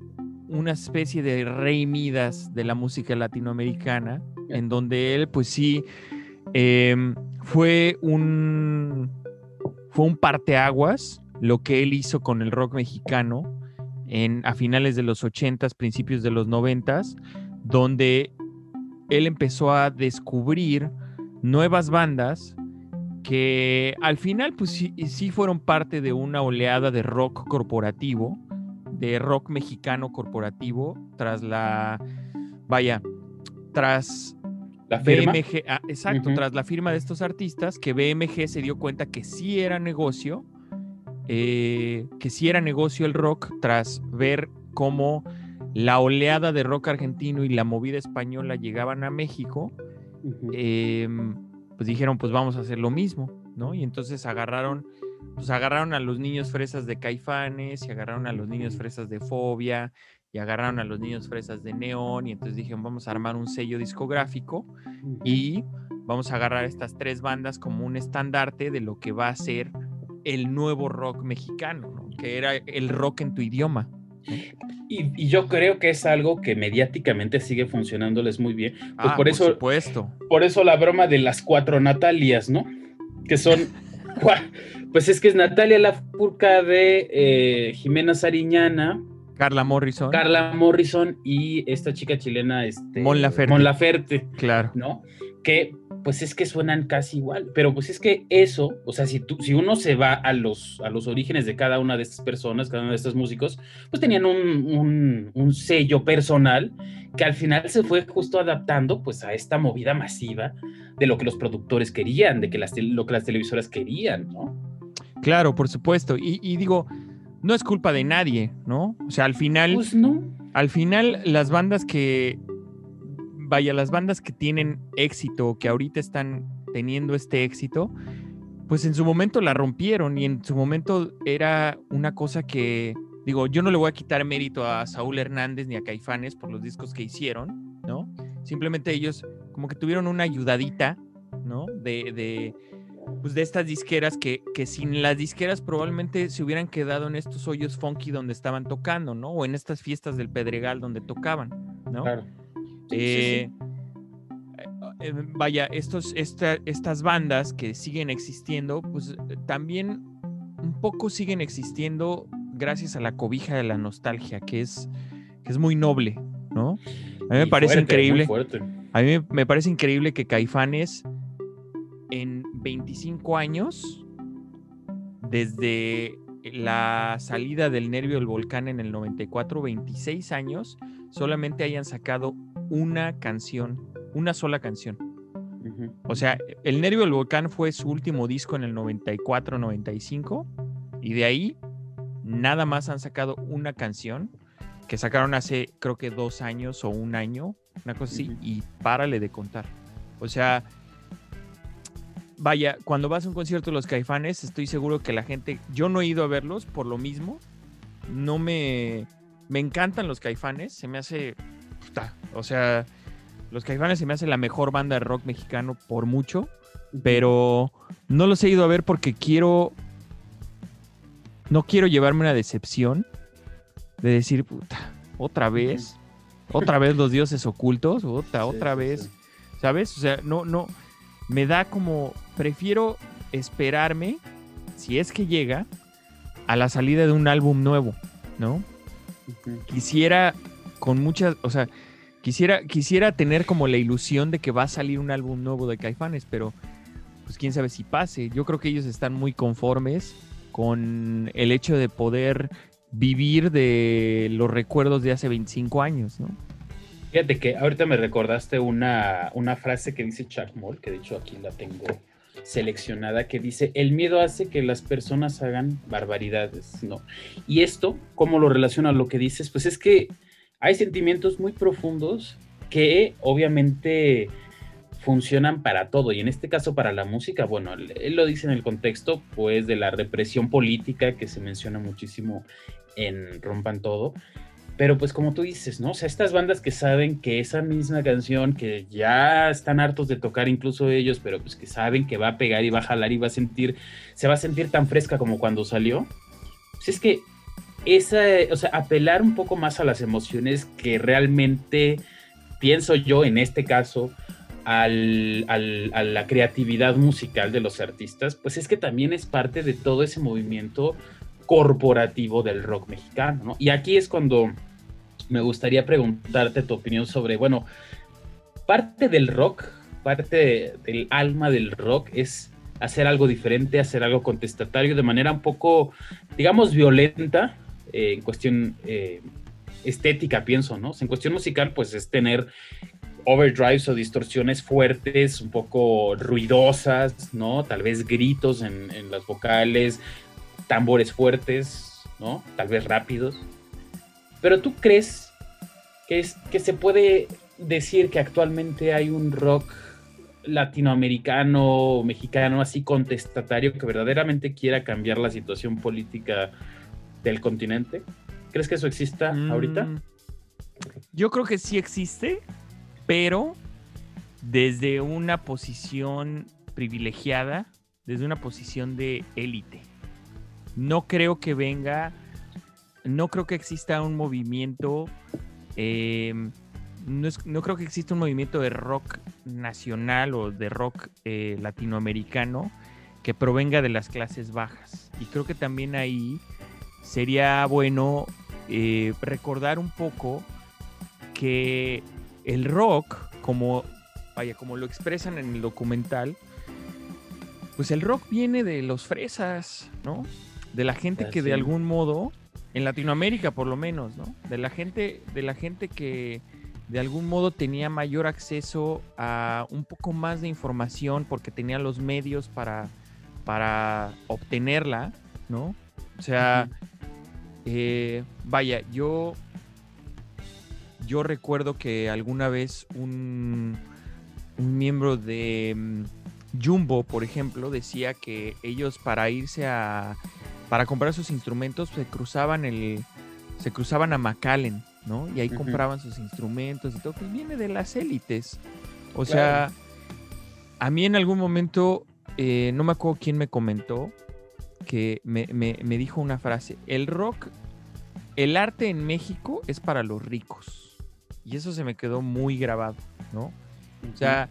una especie de rey Midas de la música latinoamericana, en donde él, pues sí, Em, fue un fue un parteaguas lo que él hizo con el rock mexicano en, a finales de los 80s, principios de los 90s, donde él empezó a descubrir nuevas bandas que al final pues sí, sí fueron parte de una oleada de rock corporativo, de rock mexicano corporativo, tras la, vaya, tras BMG, ah, exacto, tras la firma de estos artistas, que BMG se dio cuenta que sí era negocio, eh, que sí era negocio el rock, tras ver cómo la oleada de rock argentino y la movida española llegaban a México, em, pues dijeron, pues vamos a hacer lo mismo, ¿no? Y entonces agarraron, pues agarraron a los niños fresas de Caifanes y agarraron a los niños fresas de Fobia y agarraron a los niños fresas de neón y entonces dijeron vamos a armar un sello discográfico y vamos a agarrar estas tres bandas como un estandarte de lo que va a ser el nuevo rock mexicano, que era el rock en tu idioma. Y, yo creo que es algo que mediáticamente sigue funcionándoles muy bien. Pues ah, por, eso, supuesto. Por eso la broma de las cuatro Natalias, ¿no? Que son pues es que es Natalia la Furca de eh, Jimena Sariñana, Carla Morrison. Carla Morrison y esta chica chilena, este, Mon Laferte. Mon Laferte. Claro. ¿No? Que pues es que suenan casi igual, pero pues es que eso, o sea, si, tú, si uno se va a los, a los orígenes de cada una de estas personas, cada uno de estos músicos, pues tenían un, un, sello personal que al final se fue justo adaptando pues a esta movida masiva de lo que los productores querían, de que las, lo que las televisoras querían, ¿no? Claro, por supuesto. Y, y digo, no es culpa de nadie, ¿no? O sea, al final. Pues no. Al final, las bandas que. Vaya, las bandas que tienen éxito, que ahorita están teniendo este éxito, pues en su momento la rompieron y en su momento era una cosa que. Digo, yo no le voy a quitar mérito a Saúl Hernández ni a Caifanes por los discos que hicieron, ¿no? Simplemente ellos como que tuvieron una ayudadita, ¿no? De, de pues de estas disqueras que, que, sin las disqueras probablemente se hubieran quedado en estos hoyos funky donde estaban tocando, ¿no? O en estas fiestas del Pedregal donde tocaban, ¿no? Claro. Eh, eh, vaya, estos, estas bandas que siguen existiendo, pues también un poco siguen existiendo gracias a la cobija de la nostalgia, que es, que es muy noble, ¿no? A mí me parece increíble. A mí me parece increíble que Caifanes en 25 años, desde la salida del nervio del volcán en el 94, 26 años, solamente hayan sacado una canción, una sola canción. O sea, el nervio del volcán fue su último disco en el 94, 95, y de ahí nada más han sacado una canción que sacaron hace creo que dos años o un año, una cosa así, y párale de contar. O sea, vaya, cuando vas a un concierto de los caifanes, estoy seguro que la gente, yo no he ido a verlos por lo mismo, no me, me encantan los caifanes, se me hace, o sea, los caifanes se me hace la mejor banda de rock mexicano por mucho, pero no los he ido a ver porque quiero, no quiero llevarme una decepción de decir, puta, otra vez, otra vez los dioses ocultos, otra, otra vez, ¿sabes? O sea, no, no, me da como, prefiero esperarme, si es que llega, a la salida de un álbum nuevo, ¿no? Quisiera con muchas, o sea, quisiera, quisiera tener como la ilusión de que va a salir un álbum nuevo de Caifanes, pero pues quién sabe si pase. Yo creo que ellos están muy conformes con el hecho de poder vivir de los recuerdos de hace 25 años, ¿no? Fíjate que ahorita me recordaste una, una frase que dice Chuck Moll, que de hecho aquí la tengo seleccionada que dice, el miedo hace que las personas hagan barbaridades, ¿no? Y esto, ¿cómo lo relaciona a lo que dices? Pues es que hay sentimientos muy profundos que obviamente funcionan para todo y en este caso para la música, bueno, él lo dice en el contexto pues de la represión política que se menciona muchísimo en Rompan Todo, pero pues como tú dices, ¿no? O sea, estas bandas que saben que esa misma canción, que ya están hartos de tocar incluso ellos, pero pues que saben que va a pegar y va a jalar y va a sentir, se va a sentir tan fresca como cuando salió. Pues es que esa, o sea, apelar un poco más a las emociones que realmente, pienso yo en este caso, al, al, a la creatividad musical de los artistas, pues es que también es parte de todo ese movimiento corporativo del rock mexicano, ¿no? Y aquí es cuando me gustaría preguntarte tu opinión sobre, bueno, parte del rock, parte del alma del rock es hacer algo diferente, hacer algo contestatario de manera un poco, digamos, violenta, eh, en cuestión eh, estética, pienso, ¿no? en cuestión musical, pues es tener overdrives o distorsiones fuertes, un poco ruidosas, ¿no? Tal vez gritos en, en las vocales, tambores fuertes, ¿no? Tal vez rápidos. Pero tú crees que, es, que se puede decir que actualmente hay un rock latinoamericano, mexicano, así contestatario, que verdaderamente quiera cambiar la situación política del continente? ¿Crees que eso exista mm, ahorita? Yo creo que sí existe, pero desde una posición privilegiada, desde una posición de élite. No creo que venga, no creo que exista un movimiento, em, no, creo que exista un movimiento de rock nacional o de rock eh, latinoamericano que provenga de las clases bajas. Y creo que también ahí sería bueno eh, recordar un poco que el rock, como, vaya, como lo expresan en el documental, pues el rock viene de los fresas, ¿no? De la gente que de algún modo, en Latinoamérica por lo menos, ¿no? De la gente, de la gente que de algún modo tenía mayor acceso a un poco más de información porque tenía los medios para, para obtenerla, ¿no? O sea, eh, vaya, yo, yo recuerdo que alguna vez un, un miembro de mm, Jumbo, por ejemplo, decía que ellos para irse a, para comprar sus instrumentos se cruzaban el, se cruzaban a McAllen, ¿no? Y ahí compraban sus instrumentos y todo, pues viene de las élites. O sea, a mí en algún momento, eh, no me acuerdo quién me comentó, que me, dijo una frase, el rock, el arte en México es para los ricos. Y eso se me quedó muy grabado, ¿no? O sea,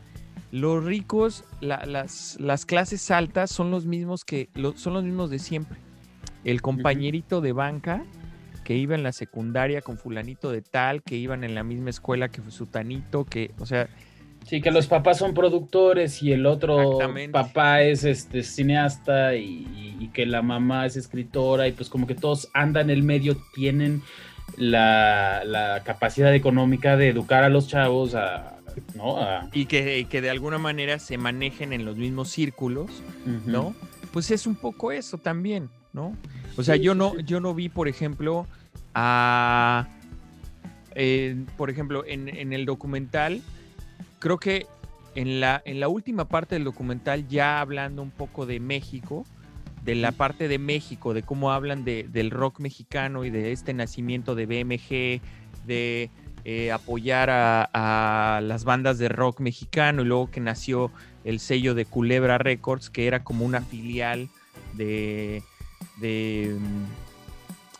los ricos, las, las, clases altas son los mismos que, son los mismos de siempre. El compañerito de banca que iba en la secundaria con fulanito de tal, que iban en la misma escuela que su tanito, que, o sea, Sí, que los papás son productores y el otro papá es este cineasta y, que la mamá es escritora y pues como que todos andan en el medio, tienen la, capacidad económica de educar a los chavos a, ¿no? Y, que, que, de alguna manera se manejen en los mismos círculos, ¿no? Pues es un poco eso también, ¿no? O sea, yo no, yo no vi, por ejemplo, a... Eh, por ejemplo, en, en el documental creo que en la, en la última parte del documental, ya hablando un poco de México, de la parte de México, de cómo hablan de, del rock mexicano y de este nacimiento de BMG, de eh, apoyar a, las bandas de rock mexicano y luego que nació el sello de Culebra Records, que era como una filial de, de,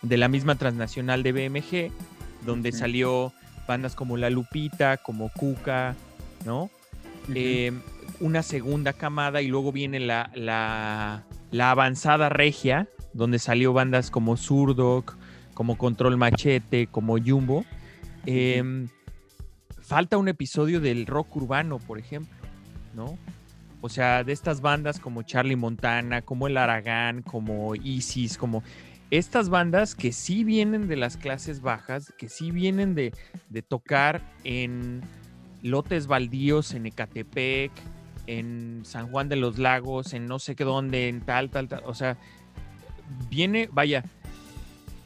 de la misma transnacional de BMG, donde salió bandas como La Lupita, como Cuca, ¿no? Em, una segunda camada y luego viene la, la, la, avanzada regia, donde salió bandas como Surdoc, como Control Machete, como Jumbo. Em, falta un episodio del rock urbano, por ejemplo, ¿no? O sea, de estas bandas como Charlie Montana, como El Aragán, como Isis, como estas bandas que sí vienen de las clases bajas, que sí vienen de, de tocar en lotes baldíos en Ecatepec, en San Juan de los Lagos, en no sé qué dónde, en tal, tal, tal. O sea, viene, vaya,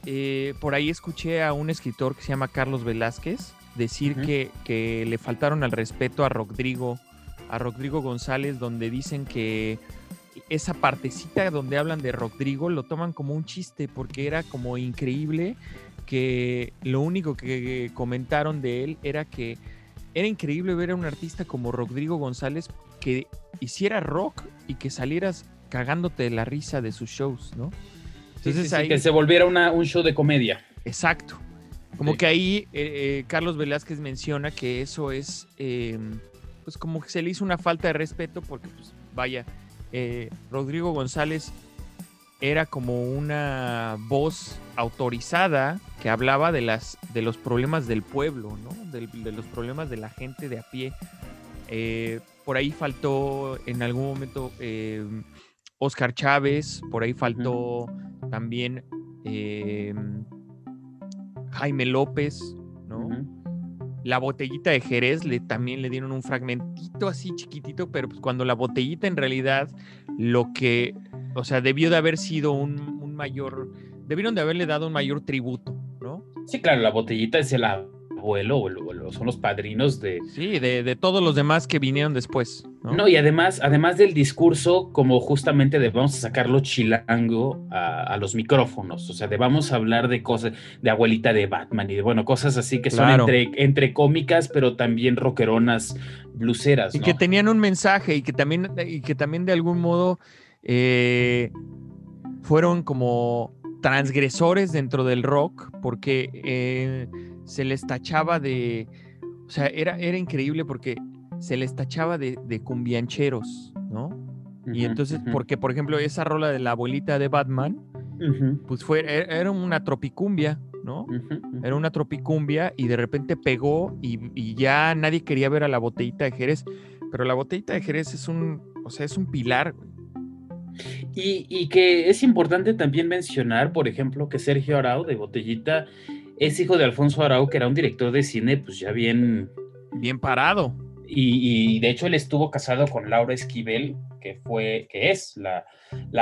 eh, por ahí escuché a un escritor que se llama Carlos Velázquez decir que, que, le faltaron al respeto a Rodrigo, a Rodrigo González, donde dicen que esa partecita donde hablan de Rodrigo lo toman como un chiste porque era como increíble que lo único que comentaron de él era que era increíble ver a un artista como Rodrigo González que hiciera rock y que salieras cagándote de la risa de sus shows, ¿no? Entonces ahí... Que se volviera un show de comedia. Exacto. Como que ahí eh, eh, Carlos Velázquez menciona que eso es, em, pues como que se le hizo una falta de respeto porque, pues, vaya, eh, Rodrigo González era como una voz autorizada que hablaba de, las, de los problemas del pueblo, ¿no? de, los problemas de la gente de a pie. Eh, por ahí faltó en algún momento eh, Oscar Chávez, por ahí faltó también eh, Jaime López, ¿no? La botellita de Jerez le, también le dieron un fragmentito así chiquitito, pero pues cuando la botellita en realidad lo que o sea, debió de haber sido un, mayor, debieron de haberle dado un mayor tributo, ¿no? Sí, claro, la botellita es el abuelo, o son los padrinos de... Sí, de, todos los demás que vinieron después. ¿no? y además, además del discurso, como justamente de vamos a sacarlo chilango a, los micrófonos, o sea, de vamos a hablar de cosas, de abuelita de Batman y de, bueno, cosas así que son entre, entre cómicas, pero también rockeronas, bluseras. Y que tenían un mensaje y que también, y que también de algún modo eh, fueron como transgresores dentro del rock porque eh, se les tachaba de, o sea, era, era increíble porque se les tachaba de, cumbiancheros, ¿no? y entonces, porque por ejemplo esa rola de la abuelita de Batman, pues fue, e, era una tropicumbia, ¿no? Era una tropicumbia y de repente pegó y, y, ya nadie quería ver a la botellita de Jerez, pero la botellita de Jerez es un, o sea, es un pilar, y, que es importante también mencionar, por ejemplo, que Sergio Arau de Botellita es hijo de Alfonso Arau, que era un director de cine, pues ya bien... Bien parado. Y, de hecho él estuvo casado con Laura Esquivel, que fue, que es la,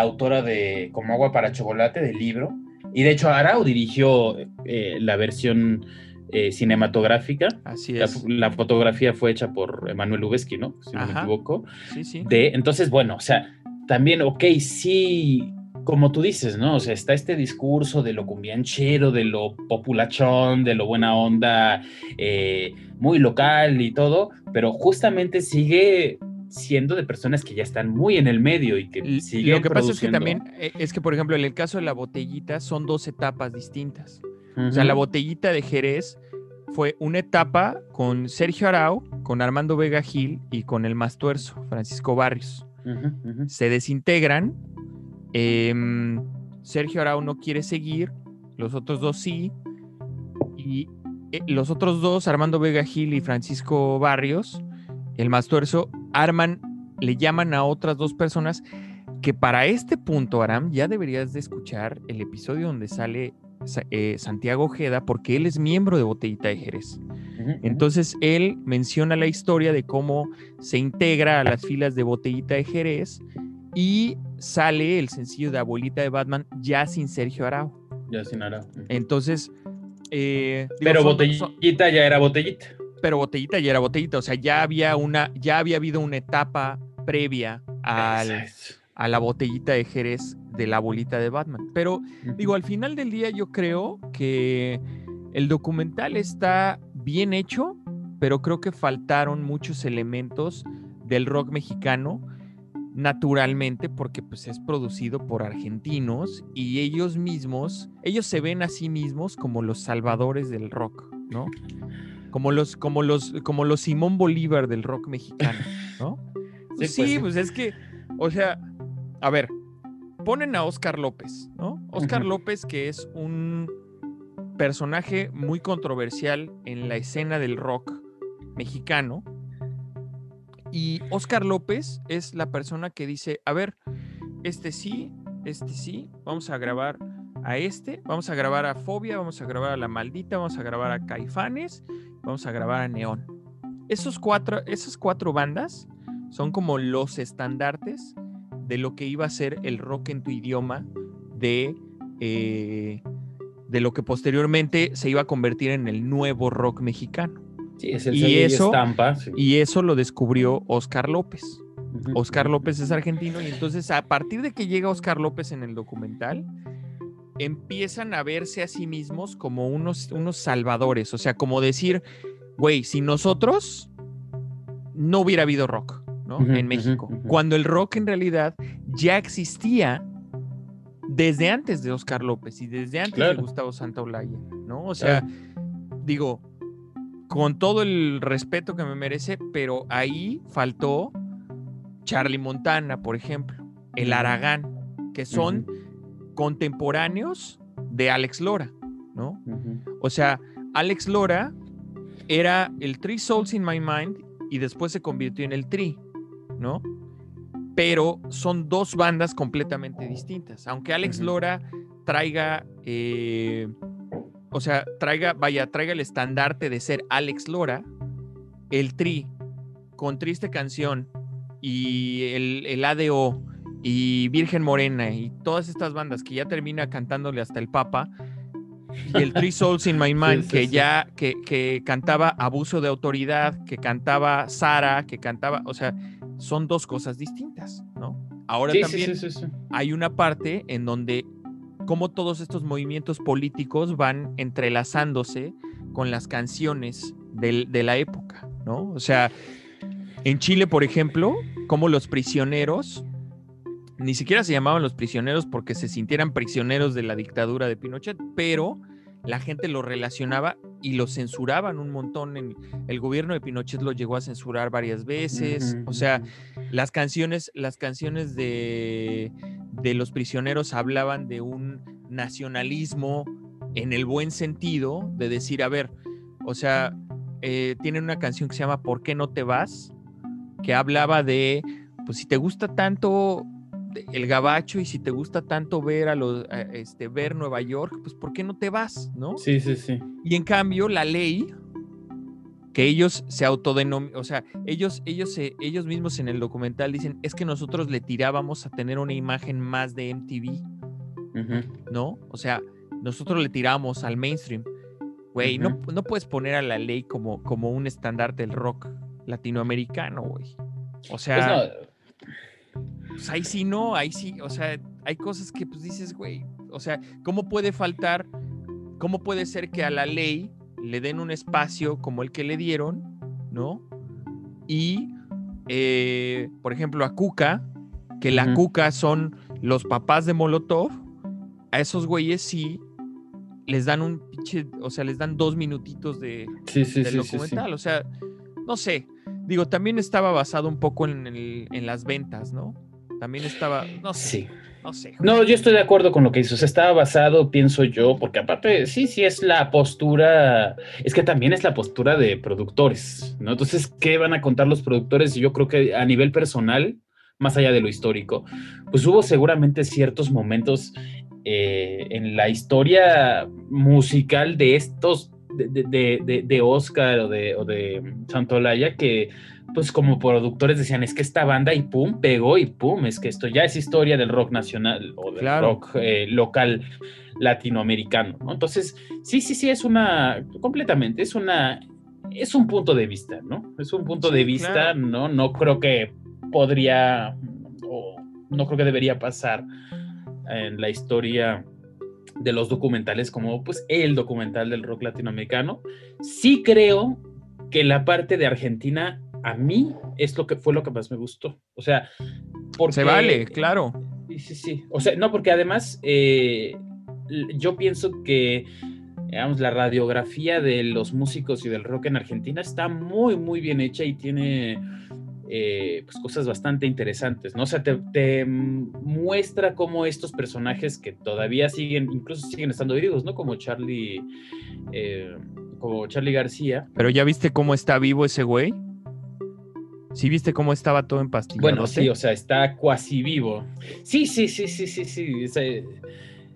autora de Como agua para chocolate del libro. Y de hecho Arau dirigió eh, la versión eh, cinematográfica. Así es. La, fotografía fue hecha por Emanuel Lubezki, ¿no? Si no me equivoco. Sí, sí. De, entonces, bueno, o sea, también, ok, sí, como tú dices, ¿no? O sea, está este discurso de lo cumbianchero, de lo populachón, de lo buena onda, eh, muy local y todo, pero justamente sigue siendo de personas que ya están muy en el medio y que siguen Lo que pasa es que también, eh, es que por ejemplo, en el caso de la botellita son dos etapas distintas. O sea, la botellita de Jerez fue una etapa con Sergio Arau, con Armando Vega Gil y con el más tuerzo, Francisco Barrios se desintegran. Em, Sergio Arau no quiere seguir, los otros dos sí. Y eh, los otros dos, Armando Vega Gil y Francisco Barrios, el más tuerzo, arman, le llaman a otras dos personas que para este punto, Aram, ya deberías de escuchar el episodio donde sale eh, Santiago Ojeda, porque él es miembro de Botellita de Jerez. Entonces él menciona la historia de cómo se integra a las filas de Botellita de Jerez y sale el sencillo de Abuelita de Batman ya sin Sergio Arau. Ya sin Arau. Entonces... Eh, pero Botellita ya era Botellita. Pero Botellita ya era Botellita, o sea, ya había una, ya había habido una etapa previa al, a la Botellita de Jerez de la abuelita de Batman. Pero digo, al final del día yo creo que el documental está bien hecho, pero creo que faltaron muchos elementos del rock mexicano naturalmente porque pues es producido por argentinos y ellos mismos, ellos se ven a sí mismos como los salvadores del rock, ¿no? Como los, como los, como los Simón Bolívar del rock mexicano, ¿no? Sí, pues, pues es que, o sea, a ver, ponen a Oscar López, ¿no? Oscar López que es un personaje muy controversial en la escena del rock mexicano, y Oscar López es la persona que dice, a ver, este sí, este sí, vamos a grabar a este, vamos a grabar a Fobia, vamos a grabar a La Maldita, vamos a grabar a Caifanes, vamos a grabar a Neón. Esos cuatro, esas cuatro bandas son como los estandartes de lo que iba a ser el rock en tu idioma de, eh, de lo que posteriormente se iba a convertir en el nuevo rock mexicano. Y, eso, y eso lo descubrió Oscar López. Oscar López es argentino y entonces a partir de que llega Oscar López en el documental, empiezan a verse a sí mismos como unos, unos salvadores, o sea, como decir, güey, si nosotros no hubiera habido rock, ¿no? en México, cuando el rock en realidad ya existía desde antes de Oscar López y desde antes de Gustavo Santaolalla, ¿no? O sea, digo, con todo el respeto que me merece, pero ahí faltó Charlie Montana, por ejemplo, el Aragán, que son contemporáneos de Alex Lora, ¿no? O sea, Alex Lora era el Three Souls in My Mind y después se convirtió en el Tri, ¿no? Pero son dos bandas completamente distintas. Aunque Alex Lora traiga eh, o sea, traiga, vaya, traiga el estandarte de ser Alex Lora, el Tri, con Triste Canción, y el, ADO, y Virgen Morena, y todas estas bandas que ya termina cantándole hasta el Papa, y el Three Souls in My Mind, que ya, que, que, cantaba Abuso de Autoridad, que cantaba Sara, que cantaba, o sea, son dos cosas distintas, ¿no? Ahora también hay una parte en donde cómo todos estos movimientos políticos van entrelazándose con las canciones de la época, ¿no? O sea, en Chile, por ejemplo, como los prisioneros, ni siquiera se llamaban los prisioneros porque se sintieran prisioneros de la dictadura de Pinochet, pero la gente lo relacionaba y lo censuraban un montón. En, el gobierno de Pinochet lo llegó a censurar varias veces. O sea, las canciones, las canciones de, de los prisioneros hablaban de un nacionalismo en el buen sentido, de decir, a ver, o sea, eh, tienen una canción que se llama ¿Por qué no te vas? que hablaba de, pues si te gusta tanto el gabacho y si te gusta tanto ver a los este ver Nueva York, pues ¿por qué no te vas, no? Sí, sí, sí. Y en cambio la ley que ellos se autodenominan, o sea, ellos ellos ellos mismos en el documental dicen, es que nosotros le tirábamos a tener una imagen más de MTV. ¿No? O sea, nosotros le tiramos al mainstream. Güey, no, no, puedes poner a la ley como, como un estandarte del rock latinoamericano, güey. O sea, pues pues ahí sí no, ahí sí, o sea, hay cosas que pues dices, güey, o sea, ¿cómo puede faltar, cómo puede ser que a la ley le den un espacio como el que le dieron, ¿no? Y, eh, por ejemplo, a Cuca, que la Cuca son los papás de Molotov, a esos güeyes sí les dan un pinche, o sea, les dan dos minutitos de, documental, o sea, no sé, digo, también estaba basado un poco en, en las ventas, ¿no? También estaba, no sé. No sé. No, yo estoy de acuerdo con lo que dices. estaba basado, pienso yo, porque aparte, sí, sí es la postura, es que también es la postura de productores, ¿no? Entonces, ¿qué van a contar los productores? Yo creo que a nivel personal, más allá de lo histórico, pues hubo seguramente ciertos momentos eh, en la historia musical de estos, de, de, de, Oscar o de, o de Santolaya, que pues como productores decían, es que esta banda y pum, pegó y pum, es que esto ya es historia del rock nacional o del rock eh, local latinoamericano, ¿no? Entonces, sí, sí, sí, es una, completamente, es una, es un punto de vista, ¿no? Es un punto de vista, ¿no? No creo que podría, o no creo que debería pasar en la historia de los documentales como pues el documental del rock latinoamericano. Sí creo que la parte de Argentina a mí es lo que fue lo que más me gustó. O sea, porque... Se vale, claro. Sí, sí, sí. O sea, no, porque además eh, yo pienso que digamos, la radiografía de los músicos y del rock en Argentina está muy, muy bien hecha y tiene eh, pues, cosas bastante interesantes, ¿no? O sea, te, muestra cómo estos personajes que todavía siguen, incluso siguen estando vivos, ¿no? Como Charlie, eh, como Charlie García. Pero ya viste cómo está vivo ese güey. ¿Sí viste cómo estaba todo empastillado? Bueno, sí, o sea, está cuasi vivo. Sí, sí, sí, sí, sí, sí. Esa,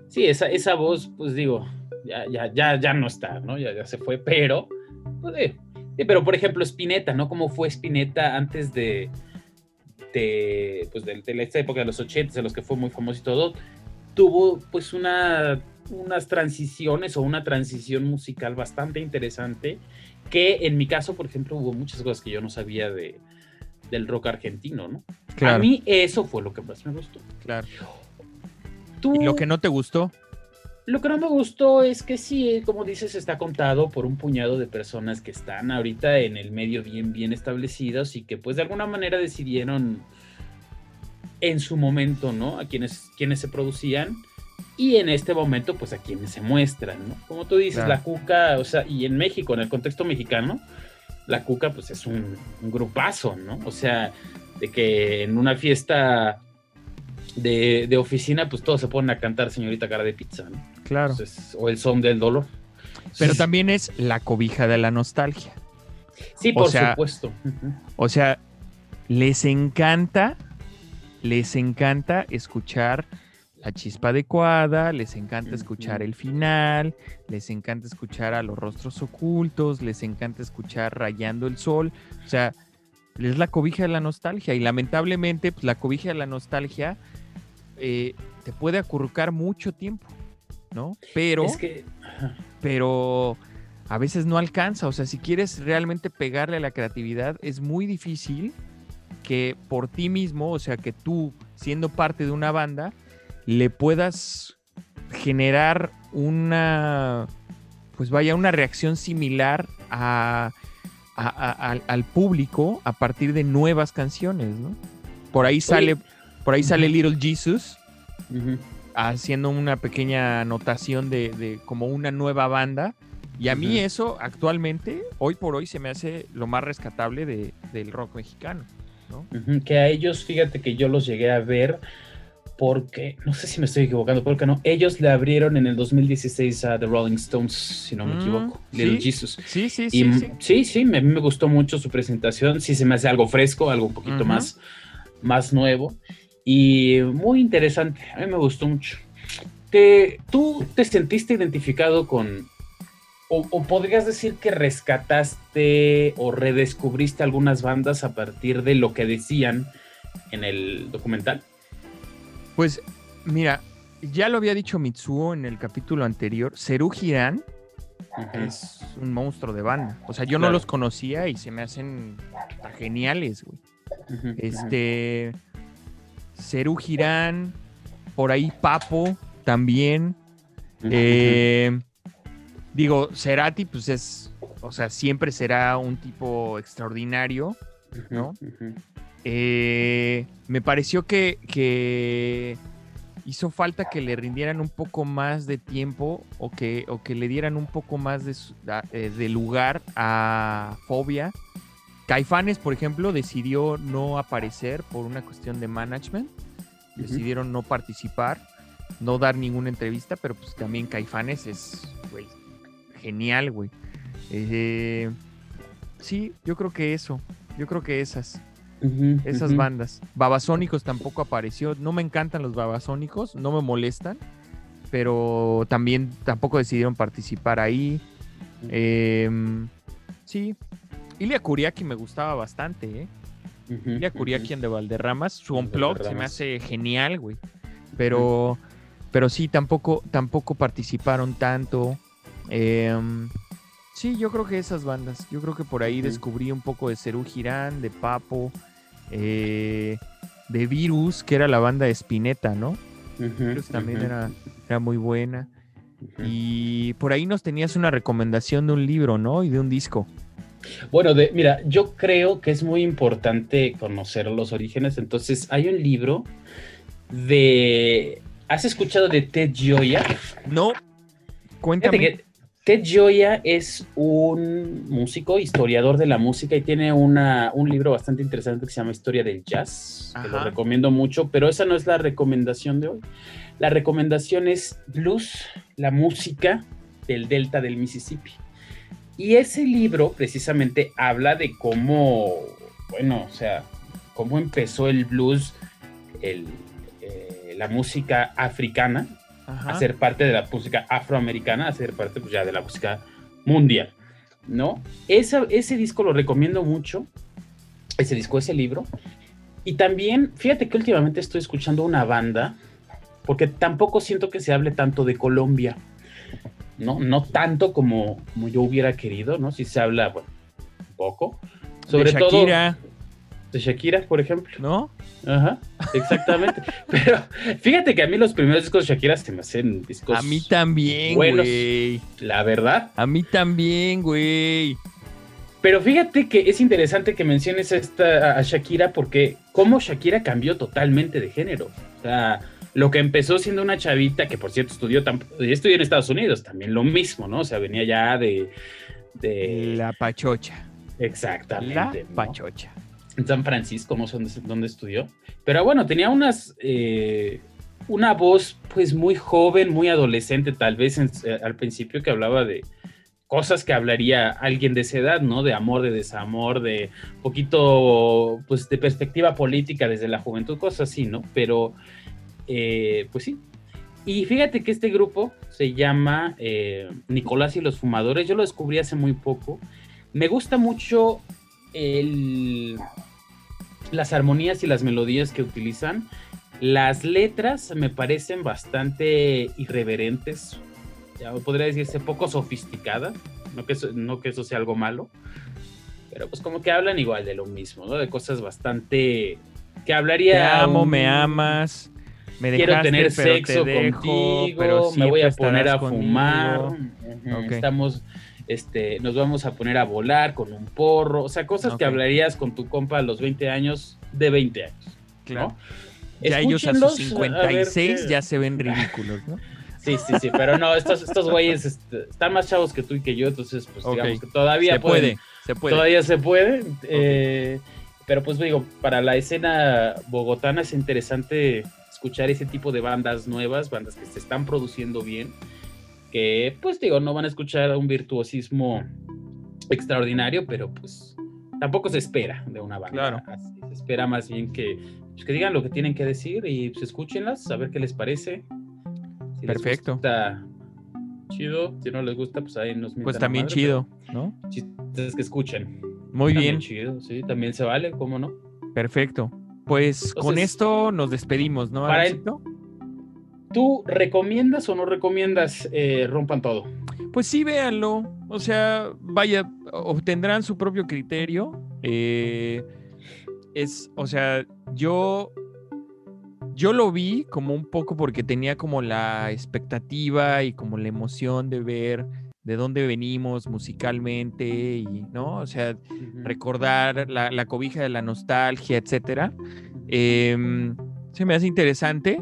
sí, esa, esa voz, pues digo, ya, ya, ya, ya no está, ¿no? Ya, ya se fue, pero, pues, pero por ejemplo, Spinetta, ¿no? ¿Cómo fue Spinetta antes de, de, pues, de, de esta época de los 80, de los que fue muy famoso y todo? Tuvo, pues, una, unas transiciones o una transición musical bastante interesante, que en mi caso, por ejemplo, hubo muchas cosas que yo no sabía de, del rock argentino, ¿no? A mí eso fue lo que más me gustó. Claro. ¿Y lo que no te gustó? Lo que no me gustó es que sí, como dices, está contado por un puñado de personas que están ahorita en el medio bien, bien establecidos y que pues de alguna manera decidieron en su momento, ¿no? A quienes, quienes se producían y en este momento pues a quienes se muestran, ¿no? Como tú dices, la Cuca, o sea, y en México, en el contexto mexicano, la Cuca pues es un, un grupazo, ¿no? O sea, de que en una fiesta de, oficina, pues todos se ponen a cantar Señorita Cara de Pizza, ¿no? Claro. o el son del dolor. Pero también es la cobija de la nostalgia. Sí, por supuesto. O sea, les encanta, les encanta escuchar la chispa adecuada, les encanta escuchar el final, les encanta escuchar a los rostros ocultos, les encanta escuchar rayando el sol. O sea, es la cobija de la nostalgia y lamentablemente pues, la cobija de la nostalgia eh, te puede acurrucar mucho tiempo, ¿no? Pero, pero a veces no alcanza. O sea, si quieres realmente pegarle a la creatividad, es muy difícil que por ti mismo, o sea, que tú, siendo parte de una banda, le puedas generar una, pues vaya, una reacción similar a, al público a partir de nuevas canciones, ¿no? Por ahí sale, por ahí sale Little Jesus haciendo una pequeña anotación de, como una nueva banda. Y a mí eso actualmente, hoy por hoy, se me hace lo más rescatable del rock mexicano. Que a ellos, fíjate que yo los llegué a ver porque, no sé si me estoy equivocando, porque no, ellos le abrieron en el 2016 a The Rolling Stones, si no me mm, equivoco, Little Jesus. Sí, sí, sí. sí, sí, me, me, gustó mucho su presentación, sí se me hace algo fresco, algo un poquito más, más nuevo y muy interesante, a mí me gustó mucho. Te, ¿Tú te sentiste identificado con, o, podrías decir que rescataste o redescubriste algunas bandas a partir de lo que decían en el documental? Pues mira, ya lo había dicho Mitsuo en el capítulo anterior, Seru Girán es un monstruo de banda. O sea, yo no los conocía y se me hacen geniales, güey. este... Cerú Girán, por ahí Papo también. Eh, digo, Cerati, pues es, o sea, siempre será un tipo extraordinario, ¿no? Eh, me pareció que, hizo falta que le rindieran un poco más de tiempo o que, o que le dieran un poco más de, eh, de lugar a Fobia Caifanes, por ejemplo, decidió no aparecer por una cuestión de management. Decidieron no participar, no dar ninguna entrevista, pero pues también Caifanes es, güey, genial, güey. Eh, sí, yo creo que eso. Yo creo que esas. Esas bandas. Babasónicos tampoco apareció. No me encantan los babasónicos, no me molestan, pero también tampoco decidieron participar ahí. Em, sí, Ilia Kuriaki me gustaba bastante, ¿eh? Ilia Kuriaki en de Valderramas, su unplug se me hace genial, güey. Pero, pero sí, tampoco, tampoco participaron tanto. Em, sí, yo creo que esas bandas. Yo creo que por ahí descubrí un poco de Cerú Girán, de Papo, eh, de Virus, que era la banda de Spinetta, ¿no? Virus también era, era muy buena. Y por ahí nos tenías una recomendación de un libro, ¿no? Y de un disco. Bueno, de, mira, yo creo que es muy importante conocer los orígenes. Entonces, hay un libro de. ¿Has escuchado de Ted Gioia? No. Cuéntame. Ted Gioia es un músico, historiador de la música y tiene una, un libro bastante interesante que se llama Historia del Jazz, que lo recomiendo mucho, pero esa no es la recomendación de hoy. La recomendación es Blues, la música del Delta del Mississippi. Y ese libro precisamente habla de cómo, bueno, o sea, cómo empezó el blues, el, eh, la música africana, a ser parte de la música afroamericana, a ser parte pues, ya de la música mundial, ¿no? ese disco lo recomiendo mucho, ese disco, ese libro. Y también, fíjate que últimamente estoy escuchando una banda, porque tampoco siento que se hable tanto de Colombia, ¿no? No tanto como, como yo hubiera querido, ¿no? Si se habla, bueno, un poco. Sobre todo de Shakira, por ejemplo. ¿No? Ajá, exactamente. Pero fíjate que a mí los primeros discos de Shakira se me hacen discos. A mí también, güey. La verdad. A mí también, güey. Pero fíjate que es interesante que menciones esta, a Shakira porque cómo Shakira cambió totalmente de género. O sea, lo que empezó siendo una chavita, que por cierto estudió, estudió en Estados Unidos, también lo mismo, ¿no? O sea, venía ya de... de... La pachocha. Exactamente. La pachocha en San Francisco, no sé dónde, estudió. Pero bueno, tenía unas, eh, una voz pues muy joven, muy adolescente tal vez eh, al principio que hablaba de cosas que hablaría alguien de esa edad, ¿no? De amor, de desamor, de poquito pues de perspectiva política desde la juventud, cosas así, ¿no? Pero eh, pues sí. Y fíjate que este grupo se llama Nicolás y los Fumadores, yo lo descubrí hace muy poco. Me gusta mucho el, las armonías y las melodías que utilizan. Las letras me parecen bastante irreverentes, ya podría decirse poco sofisticadas, no que, eso, no que eso sea algo malo, pero pues como que hablan igual de lo mismo, ¿no? De cosas bastante que hablaría... Te amo, me amas, me dejaste, quiero tener sexo contigo, pero me voy a poner a fumar, estamos este, nos vamos a poner a volar con un porro, o sea, cosas que hablarías con tu compa a los 20 años de 20 años. Claro. Ya ellos a sus 56 ya se ven ridículos, ¿no? Sí, sí, sí, pero no, estos, estos güeyes este, están más chavos que tú y que yo, entonces, pues digamos que todavía se puede, se puede. Todavía se puede. Eh, pero pues digo, para la escena bogotana es interesante escuchar ese tipo de bandas nuevas, bandas que se están produciendo bien que pues digo, no van a escuchar un virtuosismo extraordinario, pero pues tampoco se espera de una banda. se espera más bien que, pues, que digan lo que tienen que decir y pues escúchenlas, a ver qué les parece. Perfecto. está chido, si no les gusta, pues ahí nos Pues también chido, ¿no? Chistes que escuchen. Muy también bien. chido, sí, también se vale, ¿cómo no? Perfecto. Pues con esto nos despedimos, ¿no? Para, ¿Tú recomiendas o no recomiendas eh, Rompan Todo? Pues sí, véanlo. O sea, vaya, obtendrán su propio criterio. Eh, es, o sea, yo, yo lo vi como un poco porque tenía como la expectativa y como la emoción de ver de dónde venimos musicalmente y, ¿no? O sea, recordar la, cobija de la nostalgia, etcétera. Em, se me hace interesante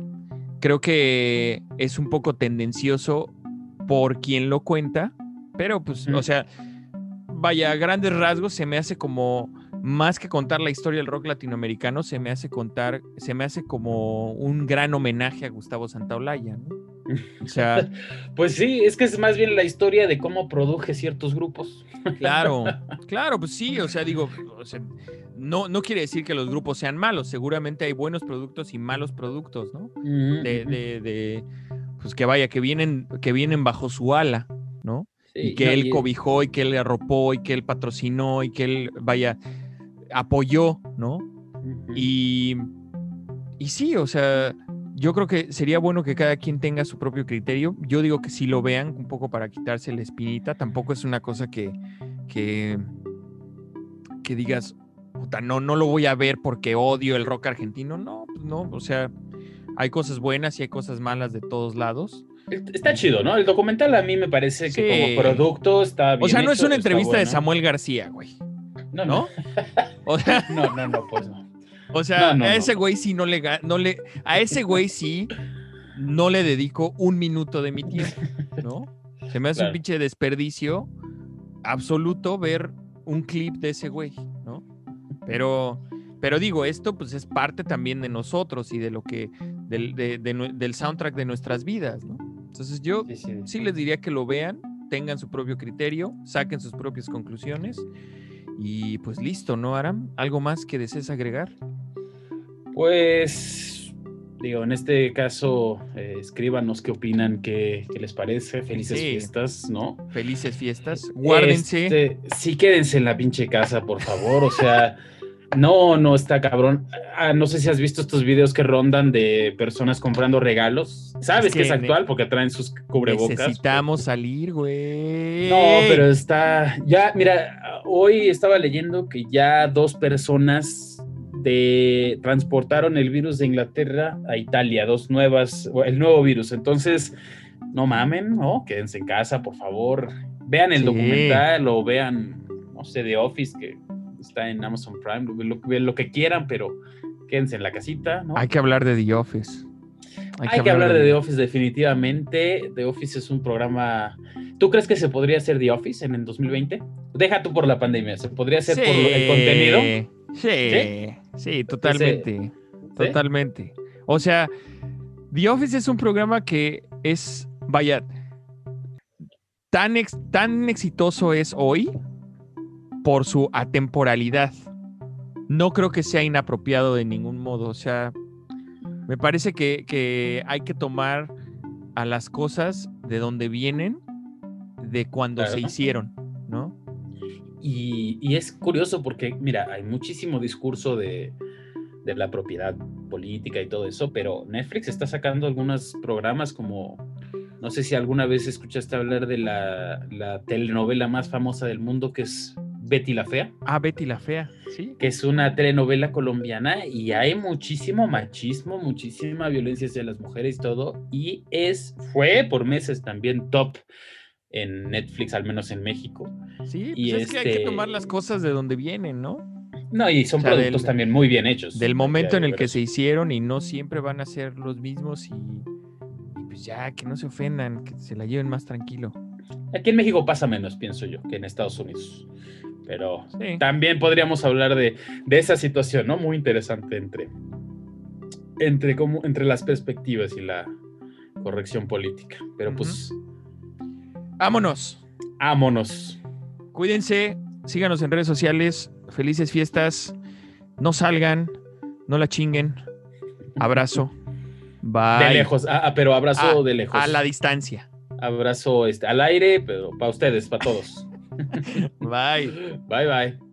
creo que es un poco tendencioso por quien lo cuenta, pero pues, o sea, vaya, a grandes rasgos se me hace como más que contar la historia del rock latinoamericano, se me hace contar, se me hace como un gran homenaje a Gustavo Santaolalla, ¿no? O sea, pues sí, es que es más bien la historia de cómo produje ciertos grupos. Claro, claro, pues sí, o sea, digo, no, no quiere decir que los grupos sean malos, seguramente hay buenos productos y malos productos, ¿no? de, de, pues que vaya, que vienen, que vienen bajo su ala, ¿no? y que él cobijó y que él arropó y que él patrocinó y que él, vaya, apoyó, ¿no? y, y sí, o sea, yo creo que sería bueno que cada quien tenga su propio criterio. Yo digo que si lo vean un poco para quitarse la espinita, tampoco es una cosa que, que, que digas, no, no lo voy a ver porque odio el rock argentino. No, pues no, o sea, hay cosas buenas y hay cosas malas de todos lados. Está chido, ¿no? El documental a mí me parece que como producto está bien. O sea, no es una entrevista de. Samuel García, güey. No, ¿No? no. O sea, No, no, no, pues no. O sea, No, no, a ese güey sí no le, no le. A ese güey sí no le dedico un minuto de mi tiempo, ¿no? Se me hace un pinche desperdicio absoluto ver un clip de ese güey, ¿no? Pero, pero digo, esto pues es parte también de nosotros y de lo que, del, de- de nue- del soundtrack de nuestras vidas, ¿no? Entonces yo Sí, sí. sí les diría que lo vean, tengan su propio criterio, saquen sus propias conclusiones y pues listo, ¿no, Aram? ¿Algo más que desees agregar? Pues, digo, en este caso, eh, escríbanos qué opinan, qué, qué les parece. Felices Sí. fiestas, ¿no? Felices fiestas, guárdense. Este, sí, quédense en la pinche casa, por favor. O sea, no, no está cabrón. Ah, no sé si has visto estos videos que rondan de personas comprando regalos. Sabes Es que, es que actual porque traen sus cubrebocas. Necesitamos salir, güey. No, pero está. Ya, mira, hoy estaba leyendo que ya dos personas de transportaron el virus de Inglaterra a Italia, dos nuevas, el nuevo virus. Entonces, no mamen, ¿no? Quédense en casa, por favor. Vean el Sí. documental o vean, no sé, The Office, que está en Amazon Prime, lo, que quieran, pero quédense en la casita, ¿no? Hay que hablar de The Office. Hay, que hablar de The Office definitivamente. The Office es un programa... ¿Tú crees que se podría hacer The Office en el 2020? Deja tú por la pandemia, ¿se podría hacer por el contenido? Sí, sí, totalmente. Totalmente. O sea, The Office es un programa que es, vaya, tan, ex- tan exitoso es hoy por su atemporalidad. No creo que sea inapropiado de ningún modo. O sea, me parece que, que hay que tomar a las cosas de donde vienen, de cuando se hicieron, ¿no? Y, y es curioso porque, mira, hay muchísimo discurso de, de la propiedad política y todo eso, pero Netflix está sacando algunos programas como, no sé si alguna vez escuchaste hablar de la, la telenovela más famosa del mundo, que es Betty la Fea. Ah, Betty la Fea, ¿sí? que es una telenovela colombiana y hay muchísimo machismo, muchísima violencia hacia las mujeres y todo, y es, fue por meses también top en Netflix, al menos en México. Sí, Y pues es que hay que este- tomar las cosas de donde vienen, ¿no? No, y son O sea, productos del- también muy bien hechos. Del momento en el que se hicieron y no siempre van a ser los mismos y, y pues ya, que no se ofendan, que se la lleven más tranquilo. Aquí en México pasa menos, pienso yo, que en Estados Unidos. Pero Sí. también podríamos hablar de, de esa situación, ¿no? Muy interesante entre, entre, cómo, entre las perspectivas y la corrección política. Pero pues, Vámonos. vámonos. Cuídense, síganos en redes sociales. Felices fiestas. No salgan, no la chinguen. Abrazo. Bye. De lejos, ah, ah, pero abrazo Ah, de lejos. A la distancia. Abrazo este, al aire, pero para ustedes, para todos. Bye. Bye bye.